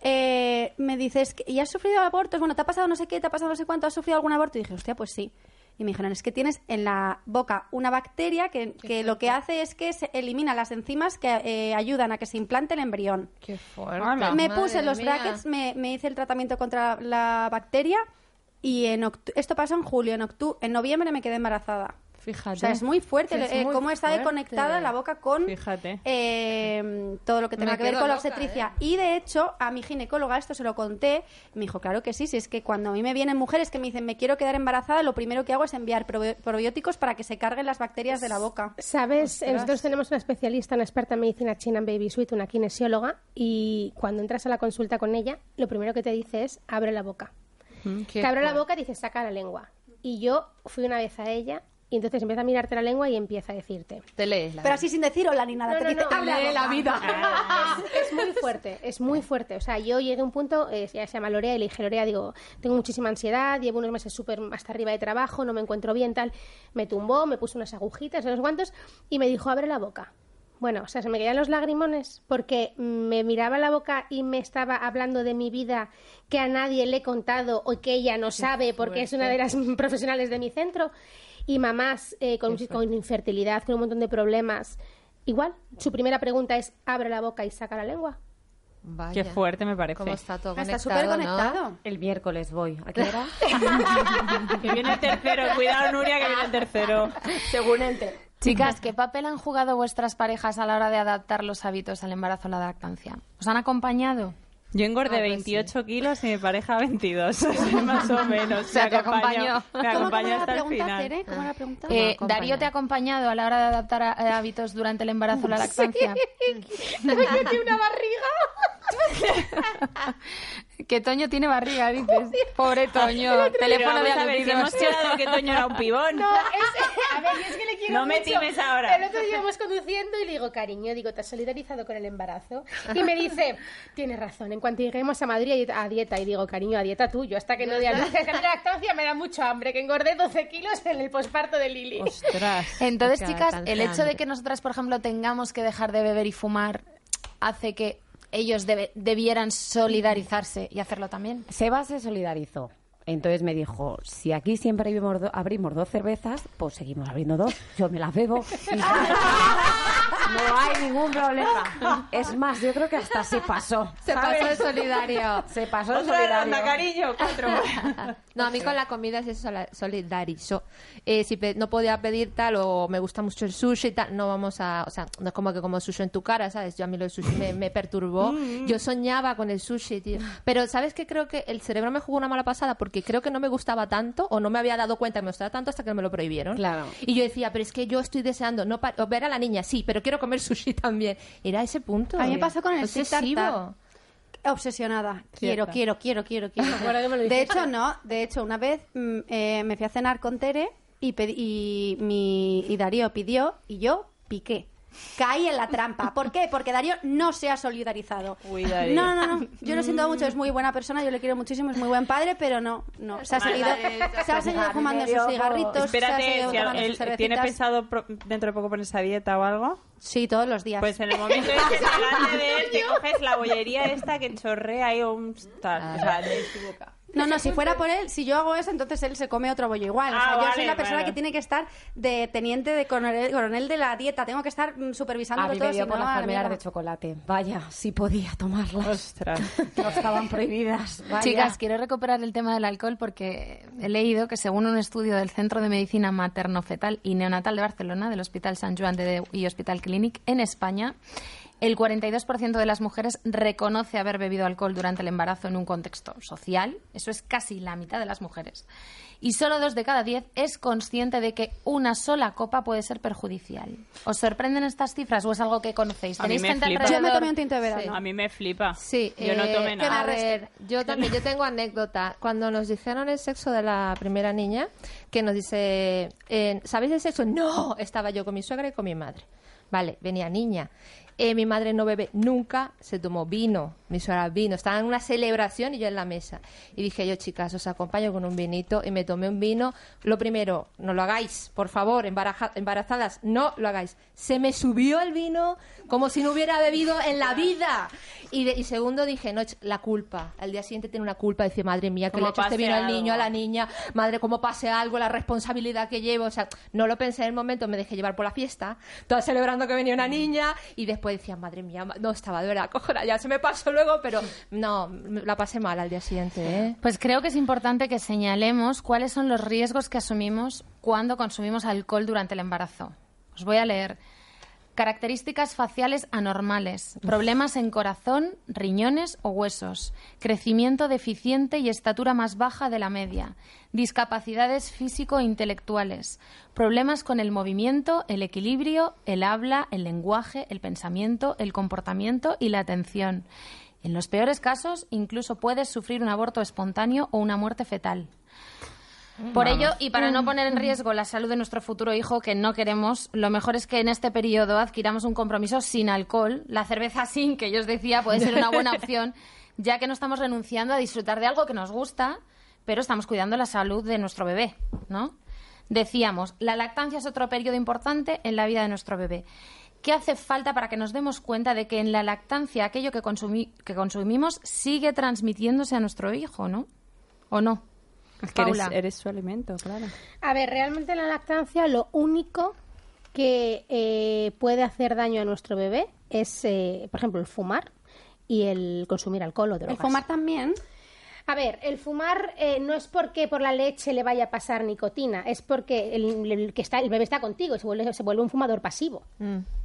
Eh, me dices, que- ¿y has sufrido abortos? Bueno, ¿te ha pasado no sé qué? ¿Te ha pasado no sé cuánto? ¿Has sufrido algún aborto? Y dije, hostia, pues sí. Y me dijeron, es que tienes en la boca una bacteria que, que lo que hace es que se elimina las enzimas que eh, ayudan a que se implante el embrión. Qué fuerte. Me puse los mía. brackets, me, me hice el tratamiento contra la bacteria y en octu- esto pasó en julio, en, octu- en noviembre me quedé embarazada. Fíjate. O sea, es muy fuerte Es eh, muy cómo está fuerte. conectada la boca con Fíjate. eh, todo lo que tenga Me que ver con la obstetricia. ¿eh? Y de hecho, a mi ginecóloga esto se lo conté. Me dijo, claro que sí, si es que cuando a mí me vienen mujeres que me dicen, me quiero quedar embarazada, lo primero que hago es enviar probi- probióticos para que se carguen las bacterias de la boca. ¿Sabes? Ostras. Nosotros tenemos una especialista, una experta en medicina china en Baby Suite, una kinesióloga, y cuando entras a la consulta con ella, lo primero que te dice es abre la boca. Te abre la boca y dice saca la lengua. Y yo fui una vez a ella y entonces empieza a mirarte la lengua y empieza a decirte. Te lees la Pero así sin decir hola ni nada. No, te no, dice, no, abre lee la vida. es, es muy fuerte, es muy fuerte. O sea, yo llegué a un punto, eh, ya se llama Lorea, y le dije, Lorea, digo, tengo muchísima ansiedad, llevo unos meses súper hasta arriba de trabajo, no me encuentro bien, tal. Me tumbó, me puso unas agujitas, unos guantos, y me dijo, abre la boca. Bueno, o sea, se me caían los lagrimones porque me miraba la boca y me estaba hablando de mi vida que a nadie le he contado o que ella no sabe porque es una de las profesionales de mi centro. Y mamás eh, con, con infertilidad, con un montón de problemas, igual, su primera pregunta es, abre la boca y saca la lengua. Vaya. Qué fuerte me parece. Cómo está todo Está conectado, súper ¿no? conectado. El miércoles voy. ¿A qué hora? Que viene el tercero. Cuidado, Nuria, que viene el tercero. Según ente. Chicas, ¿qué papel han jugado vuestras parejas a la hora de adaptar los hábitos al embarazo o la lactancia? ¿Os han acompañado? Yo engordé Ah, pues 28 kilos y mi pareja 22. Sí, más o menos. O sea, Me te acompañó. acompañó. Me ¿Cómo, cómo acompañó hasta el final. ¿Cómo la pregunta? Eh, acompaña. ¿Darío te ha acompañado a la hora de adaptar a- eh, hábitos durante el embarazo o la lactancia? tiene una barriga. Que Toño tiene barriga, dices. Pobre Toño. Teléfono de vamos a ver, si aludidos. hemos quedado que Toño era un pibón. No, es, a ver, yo es que le quiero No me mucho. times ahora. El otro día íbamos conduciendo y le digo, cariño, digo, ¿te has solidarizado con el embarazo? Y me dice, tienes razón, en cuanto lleguemos a Madrid a dieta, y digo, cariño, a dieta tuyo, hasta que no dé a luz. En la lactancia me da mucho hambre, que engordé 12 kilos en el posparto de Lili. Ostras. Entonces, chicas, el hecho de que nosotras, por ejemplo, tengamos que dejar de beber y fumar hace que ellos debe- debieran solidarizarse y hacerlo también. Seba se solidarizó. Entonces me dijo, si aquí siempre abrimos, do- abrimos dos cervezas, pues seguimos abriendo dos. Yo me las bebo. y no hay ningún problema. Es más, yo creo que hasta se pasó. Se pasó de solidario. Se pasó de Otra solidario. ronda, cariño. Cuatro. No, a mí con la comida sí se sola- solidarizó. Eh, si no podía pedir tal o me gusta mucho el sushi y tal, no vamos a... O sea, no es como que como sushi en tu cara, ¿sabes? Yo a mí lo del sushi me, me perturbó. Yo soñaba con el sushi, tío. Pero ¿sabes qué? Creo que el cerebro me jugó una mala pasada porque creo que no me gustaba tanto o no me había dado cuenta que me gustaba tanto hasta que me lo prohibieron. Claro. Y yo decía, pero es que yo estoy deseando no ver a la niña, sí, pero quiero comer sushi también. Era ese punto. A mí me pasó con el Obsesivo. Obsesionada. Quiero, quiero, quiero, quiero, quiero. de hecho, no. De hecho, una vez mm, eh, me fui a cenar con Tere y, mi, y Darío pidió y yo piqué. Caí en la trampa. ¿Por qué? Porque Darío no se ha solidarizado. Uy, Darío. No, no, no. Yo lo siento mucho. Es muy buena persona. Yo le quiero muchísimo. Es muy buen padre, pero no. no. Se ha seguido, se ha seguido fumando sus cigarritos. se ha Espérate, seguido tomando sus cervecitas. tiene pensado pro- dentro de poco ponerse a dieta o algo, Sí, todos los días. pues en el momento en que delante de él te coges la bollería esta que chorrea ahí un tal, o sea, de su boca. No, no, si fuera por él, si yo hago eso, entonces él se come otro bollo igual. o Ah, sea, yo vale, soy la persona vale. que tiene que estar de teniente de coronel, coronel de la dieta. Tengo que estar mm, A mí todo. me dio por no, las la palmeras mierda. de chocolate. Vaya, si podía tomarlas. Ostras. No estaban prohibidas. Vaya. Chicas, quiero recuperar el tema del alcohol porque he leído que según un estudio del Centro de Medicina Materno-Fetal y Neonatal de Barcelona, del Hospital San Joan de Déu y Hospital Clínic, en España, el 42% de las mujeres reconoce haber bebido alcohol durante el embarazo en un contexto social. Eso es casi la mitad de las mujeres. Y solo dos de cada diez es consciente de que una sola copa puede ser perjudicial. ¿Os sorprenden estas cifras o es algo que conocéis? A mí ¿Tenéis me gente flipa. alrededor? Yo me tomé un tinto de verano. A mí me flipa. Sí, Yo no eh, tomé que nada. A ver, yo también, yo tengo anécdota. Cuando nos dijeron el sexo de la primera niña, que nos dice, eh, ¿sabéis el sexo? No, estaba yo con mi suegra y con mi madre. Vale, venía niña. Eh, mi madre no bebe nunca, se tomó vino, mi suegra vino, estaba en una celebración y yo en la mesa. Y dije yo, chicas, os acompaño con un vinito y me tomé un vino. Lo primero, no lo hagáis, por favor, embaraja- embarazadas, no lo hagáis. Se me subió el vino como si no hubiera bebido en la vida. Y, de- y segundo dije, no, la culpa. Al día siguiente tiene una culpa, decir, madre mía, que le he hecho este vino al niño, a la niña, madre, cómo pase algo, la responsabilidad que llevo. O sea, no lo pensé en el momento, me dejé llevar por la fiesta, toda celebrando que venía una niña, y después decía, madre mía, no estaba de verdad, cojona, ya se me pasó luego, pero no, la pasé mal al día siguiente, ¿eh? Pues creo que es importante que señalemos cuáles son los riesgos que asumimos cuando consumimos alcohol durante el embarazo. Os voy a leer. Características faciales anormales, problemas en corazón, riñones o huesos, crecimiento deficiente y estatura más baja de la media, discapacidades físico-intelectuales, problemas con el movimiento, el equilibrio, el habla, el lenguaje, el pensamiento, el comportamiento y la atención. En los peores casos, incluso puedes sufrir un aborto espontáneo o una muerte fetal. Por ello, y para no poner en riesgo la salud de nuestro futuro hijo, que no queremos, lo mejor es que en este periodo adquiramos un compromiso sin alcohol. La cerveza sin, que yo os decía, puede ser una buena opción, ya que no estamos renunciando a disfrutar de algo que nos gusta, pero estamos cuidando la salud de nuestro bebé, ¿no? Decíamos, la lactancia es otro periodo importante en la vida de nuestro bebé. ¿Qué hace falta para que nos demos cuenta de que en la lactancia aquello que, consumi- que consumimos sigue transmitiéndose a nuestro hijo, ¿no? ¿O no? Es que eres, Paula. eres su alimento, claro. A ver, realmente en la lactancia lo único que eh, puede hacer daño a nuestro bebé es, eh, por ejemplo, el fumar y el consumir alcohol o El drogas. fumar también. A ver, el fumar eh, no es porque por la leche le vaya a pasar nicotina, es porque el, el que está, el bebé está contigo y se vuelve, se vuelve un fumador pasivo.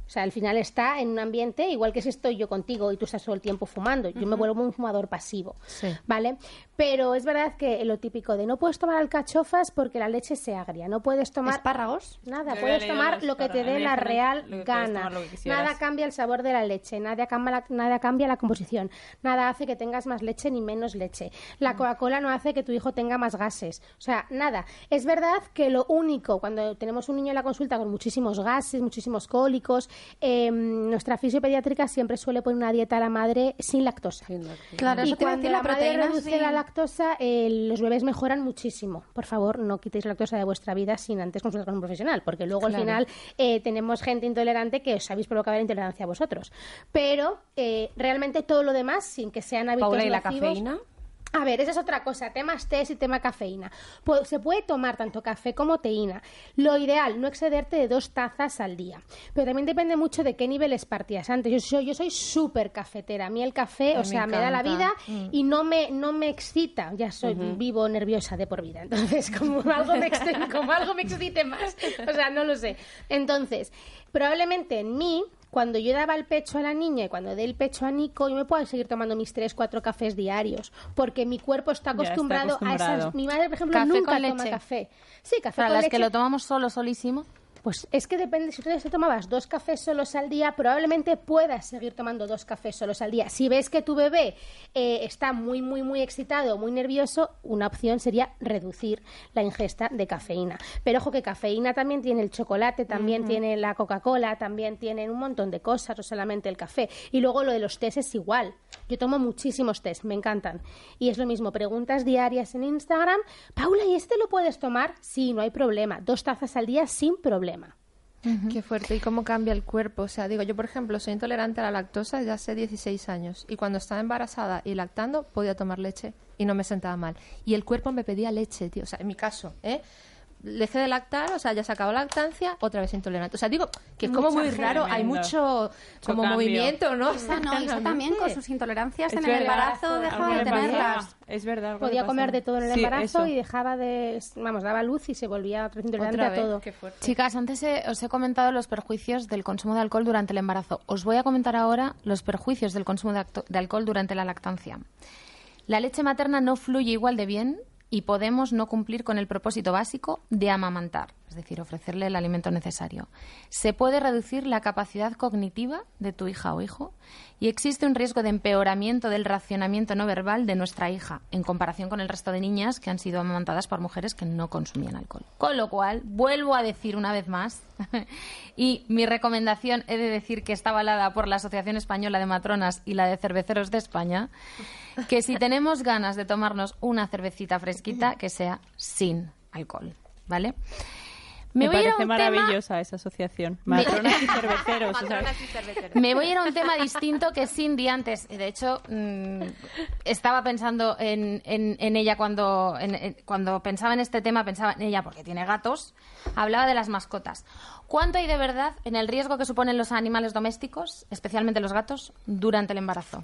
O sea, al final está en un ambiente igual que si estoy yo contigo y tú estás todo el tiempo fumando. Yo me vuelvo un fumador pasivo, Sí. ¿vale? Pero es verdad que lo típico de no puedes tomar alcachofas porque la leche se agria, no puedes tomar Espárragos. Nada, Yo puedes tomar lo que te dé la real gana. nada cambia el sabor de la leche, nada cambia la, nada cambia la composición, nada hace que tengas más leche ni menos leche. La Mm. Coca-Cola no hace que tu hijo tenga más gases. O sea, nada. Es verdad que lo único, cuando tenemos un niño en la consulta con muchísimos gases, muchísimos cólicos, eh, nuestra fisiopediátrica siempre suele poner una dieta a la madre sin lactosa. Claro, Y eso te cuando decir, la la madre proteína, reduce sí. la lactosa, eh, los bebés mejoran muchísimo. Por favor, no quitéis lactosa de vuestra vida sin antes consultar con un profesional, porque luego al final eh, tenemos gente intolerante que os habéis provocado la intolerancia a vosotros. Pero eh, realmente todo lo demás, sin que sean hábitos Paula, ¿y la nocivos- cafeína? A ver, esa es otra cosa, temas test y tema cafeína. Pues, se puede tomar tanto café como teína. Lo ideal, no excederte de dos tazas al día. Pero también depende mucho de qué niveles partías antes. Yo soy, yo soy súper cafetera. A mí el café, A o sea, me me da la vida y no me, no me excita. Ya soy vivo nerviosa de por vida. Entonces, como algo, me excite, como algo me excite más. O sea, no lo sé. Entonces, probablemente en mí cuando yo daba el pecho a la niña y cuando dé el pecho a Nico, yo me puedo seguir tomando mis tres, cuatro cafés diarios, porque mi cuerpo está acostumbrado, a esas. Mi madre, por ejemplo, ¿Café nunca toma leche? café. Sí, café Para con las leche. que lo tomamos solo, solísimo. Pues es que depende, si tú te tomabas dos cafés solos al día, probablemente puedas seguir tomando dos cafés solos al día. Si ves que tu bebé eh, está muy, muy, muy excitado, muy nervioso, una opción sería reducir la ingesta de cafeína. Pero ojo que cafeína también tiene el chocolate, también tiene la Coca-Cola, también tienen un montón de cosas, no solamente el café. Y luego lo de los test es igual. Yo tomo muchísimos test, me encantan. Y es lo mismo, preguntas diarias en Instagram. Paula, ¿y este lo puedes tomar? Sí, no hay problema. Dos tazas al día sin problema. Qué fuerte. ¿Y cómo cambia el cuerpo? O sea, digo, yo, por ejemplo, soy intolerante a la lactosa desde hace 16 años. Y cuando estaba embarazada y lactando, podía tomar leche y no me sentaba mal. Y el cuerpo me pedía leche, tío. O sea, en mi caso, ¿eh? Dejé de lactar, o sea, ya se acabó la lactancia, otra vez intolerante. O sea, digo que es como Mucha muy raro, hay mucho como cambio. movimiento, ¿no? Y esa también con sus intolerancias Es en el embarazo algo deja le de tenerlas. Es verdad. Podía comer de todo en el Sí, embarazo eso. y dejaba de, vamos, daba luz y se volvía otra vez intolerante Otra a todo. qué. Chicas, antes he- os he comentado los perjuicios del consumo de alcohol durante el embarazo. Os voy a comentar ahora los perjuicios del consumo de, acto- de alcohol durante la lactancia. La leche materna no fluye igual de bien y podemos no cumplir con el propósito básico de amamantar, es decir, ofrecerle el alimento necesario. Se puede reducir la capacidad cognitiva de tu hija o hijo y existe un riesgo de empeoramiento del racionamiento no verbal de nuestra hija en comparación con el resto de niñas que han sido amamantadas por mujeres que no consumían alcohol. Con lo cual, vuelvo a decir una vez más, y mi recomendación he de decir que está avalada por la Asociación Española de Matronas y la de Cerveceros de España, que si tenemos ganas de tomarnos una cervecita fresquita, que sea sin alcohol, ¿vale? Me, voy a ir a parece un tema- maravillosa esa asociación. Matronas y cerveceros. o sea, Me voy a ir a un tema distinto que Cindy antes. De hecho, mm, estaba pensando en, en- en ella cuando, en- cuando pensaba en este tema, pensaba en ella porque tiene gatos. Hablaba de las mascotas. ¿Cuánto hay de verdad en el riesgo que suponen los animales domésticos, especialmente los gatos, durante el embarazo?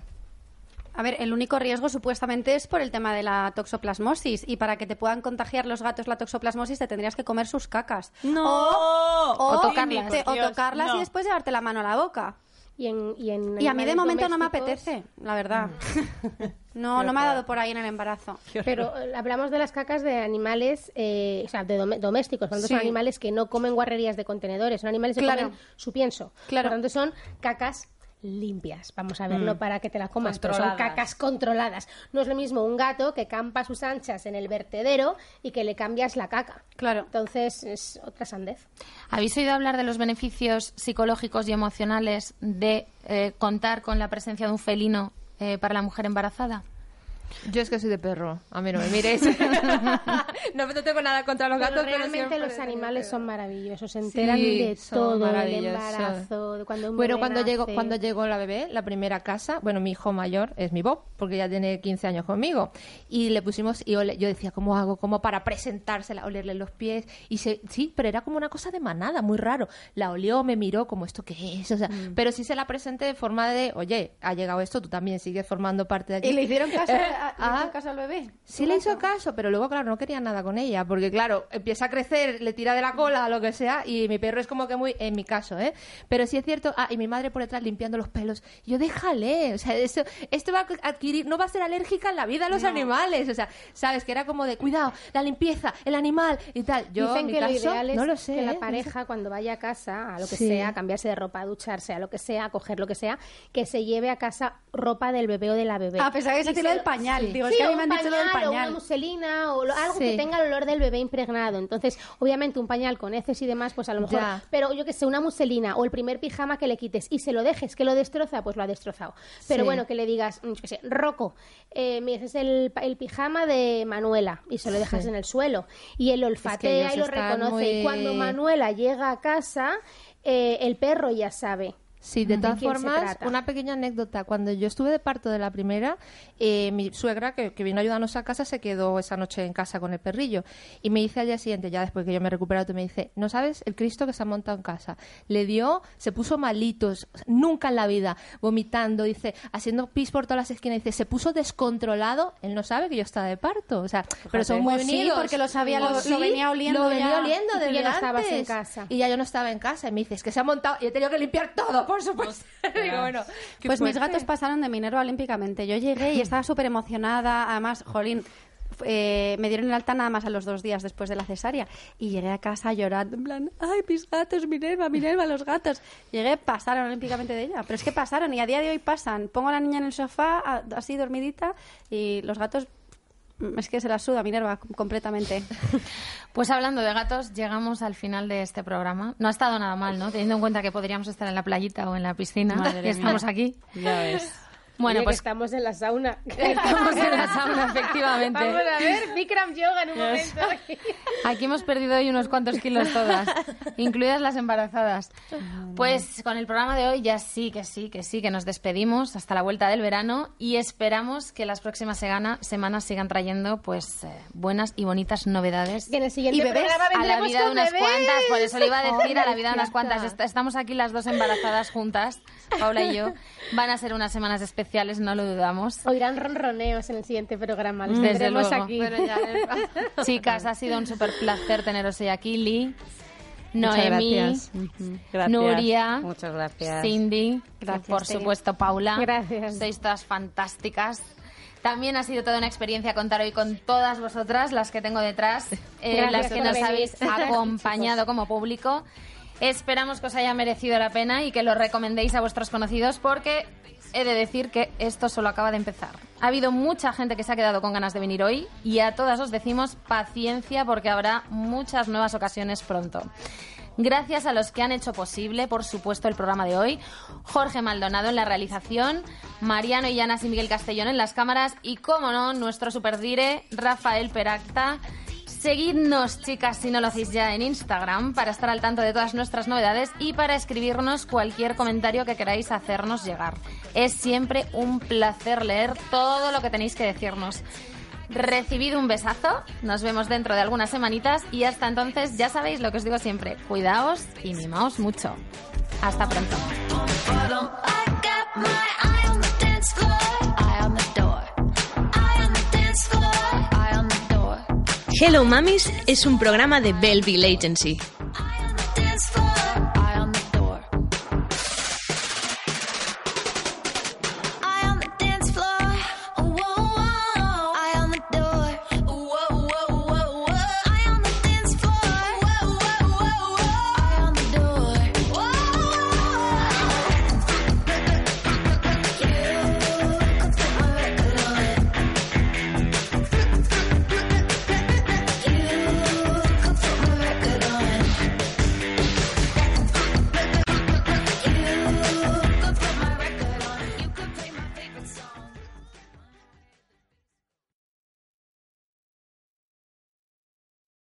A ver, el único riesgo supuestamente es por el tema de la toxoplasmosis y para que te puedan contagiar los gatos la toxoplasmosis te tendrías que comer sus cacas. No. O, O tocarlas. te- o tocarlas no. y después llevarte la mano a la boca. Y, en, y, en Y a mí de momento no me apetece, la verdad. No, no me ha dado por ahí en el embarazo. Pero eh, hablamos de las cacas de animales, eh, o sea, de domésticos. Por lo tanto, son animales que no comen guarrerías de contenedores. Son animales que Claro. comen su pienso. Claro. Por lo tanto, son cacas limpias. Vamos a ver, no para que te la comas, pero son cacas controladas. No es lo mismo un gato que campa sus anchas en el vertedero y que le cambias la caca. Claro. Entonces, es otra sandez. ¿Habéis oído hablar de los beneficios psicológicos y emocionales de eh, contar con la presencia de un felino eh, para la mujer embarazada? Yo es que soy de perro, a mí no me miréis. no, no tengo nada contra los gatos, pero realmente los animales son maravillosos, se enteran Sí, de todo, del embarazo, de cuando un Bueno, cuando llegó, nace. cuando llegó la bebé, la primera casa, bueno, mi hijo mayor es mi Bob, porque ya tiene 15 años conmigo, y le pusimos, y ole- yo decía, ¿cómo hago? ¿Cómo para presentársela, olerle los pies? Y se, sí, pero era como una cosa de manada, muy raro. La olió, me miró, como, ¿esto qué es? O sea, Mm. pero sí se la presenté de forma de, oye, ha llegado esto, tú también sigues formando parte de aquí. ¿Y le hicieron caso, a- le ah, hicieron caso al bebé? Sí le hizo caso, pero luego, claro, no quería nada con ella, porque claro, empieza a crecer, le tira de la cola, lo que sea, y mi perro es como que muy, en mi caso, ¿eh? Pero sí es cierto, ah, y mi madre por detrás limpiando los pelos. Yo, déjale, o sea, esto, esto va a adquirir, no va a ser alérgica en la vida a los animales, o sea, sabes, que era como de, cuidado, la limpieza, el animal y tal. Yo, Dicen en mi que lo caso, ideal es no lo sé, que ¿eh? la sé. pareja cuando vaya a casa, a lo que Sí. sea, a cambiarse de ropa, a ducharse, a lo que sea, a coger lo que sea, que se lleve a casa ropa del bebé o de la bebé. Ah, pensaba que Y se lo del lo- pañal. Digo, es Sí, que a mí o me han dicho lo del o una pañal. muselina o lo- algo Sí. que tenga el olor del bebé impregnado. Entonces, obviamente un pañal con heces y demás, pues a lo mejor, Ya. pero yo que sé, una muselina o el primer pijama que le quites y se lo dejes, que lo destroza, pues lo ha destrozado. Pero Sí. bueno, que le digas, mm, yo qué sé, Rocco, eh, mira, ese es el, el pijama de Manuela y se lo dejas en el suelo y él olfatea y lo reconoce y cuando Manuela llega a casa, eh, el perro ya sabe. Sí, de ¿De todas se formas, una pequeña anécdota. Cuando yo estuve de parto de la primera, eh, mi suegra, que, que vino a ayudarnos a casa, se quedó esa noche en casa con el perrillo. Y me dice al día siguiente, ya después que yo me he recuperado, me dice, ¿no sabes el Cristo que se ha montado en casa? Le dio, se puso malitos, nunca en la vida, vomitando, dice, haciendo pis por todas las esquinas, dice, se puso descontrolado, él no sabe que yo estaba de parto. O sea, pero son muy Pues sí, unidos. porque lo sabía, lo- Pues lo sí, venía oliendo Lo venía ya. oliendo Y tú desde ya no estabas en casa. Y ya yo no estaba en casa. Y me dice, es que se ha montado y he tenido que limpiar todo, por supuesto. Digo, bueno, qué Pues mis gatos pasaron de Minerva olímpicamente. Yo llegué y estaba súper emocionada. Además, jolín, eh, me dieron el alta nada más a los dos días después de la cesárea. Y llegué a casa llorando, en plan, ay, mis gatos, Minerva, Minerva, los gatos. Llegué, pasaron olímpicamente de ella. Pero es que pasaron y a día de hoy pasan. Pongo a la niña en el sofá, a- así dormidita, y los gatos... mm, Es que se la suda Minerva completamente. Pues hablando de gatos, llegamos al final de este programa. No ha estado nada mal, ¿no? Teniendo en cuenta que podríamos estar en la playita o en la piscina Madre y mía. estamos aquí. Ya ves. Bueno, Oye, que pues estamos en la sauna. estamos en la sauna, efectivamente. Vamos a ver, Bikram Yoga en un momento. Aquí hemos perdido hoy unos cuantos kilos todas, incluidas las embarazadas. Pues con el programa de hoy ya sí, que sí, que sí, que nos despedimos hasta la vuelta del verano y esperamos que las próximas segana- semanas sigan trayendo pues eh, buenas y bonitas novedades. Que en el siguiente ¿Y bebés? programa A la vida de unas bebés. cuantas, por eso le iba a decir a la vida de unas cuantas. Est- Estamos aquí las dos embarazadas juntas, Paula y yo. Van a ser unas semanas especiales, no lo dudamos. Oirán ronroneos en el siguiente programa. Los Desde tendremos luego. aquí. Pero ya, Chicas, ha sido un súper placer teneros hoy aquí, Lee, Noemi, gracias. Gracias. Nuria, Muchas gracias. Cindy, Gracias, por Tere. supuesto Paula. Gracias. Sois todas fantásticas. También ha sido toda una experiencia contar hoy con todas vosotras, las que tengo detrás, eh, Gracias las que nos venir. habéis acompañado como público. Esperamos que os haya merecido la pena y que lo recomendéis a vuestros conocidos porque he de decir que esto solo acaba de empezar. Ha habido mucha gente que se ha quedado con ganas de venir hoy y a todas os decimos paciencia porque habrá muchas nuevas ocasiones pronto. Gracias a los que han hecho posible, por supuesto, el programa de hoy. Jorge Maldonado en la realización, Mariano Illanas y Miguel Castellón en las cámaras y, como no, nuestro superdire, Rafael Peracta. Seguidnos, chicas, si no lo hacéis ya en Instagram, para estar al tanto de todas nuestras novedades y para escribirnos cualquier comentario que queráis hacernos llegar. Es siempre un placer leer todo lo que tenéis que decirnos. Recibid un besazo, nos vemos dentro de algunas semanitas y hasta entonces ya sabéis lo que os digo siempre, cuidaos y mimaos mucho. Hasta pronto. Hello Mamis es un programa de Belleville Agency.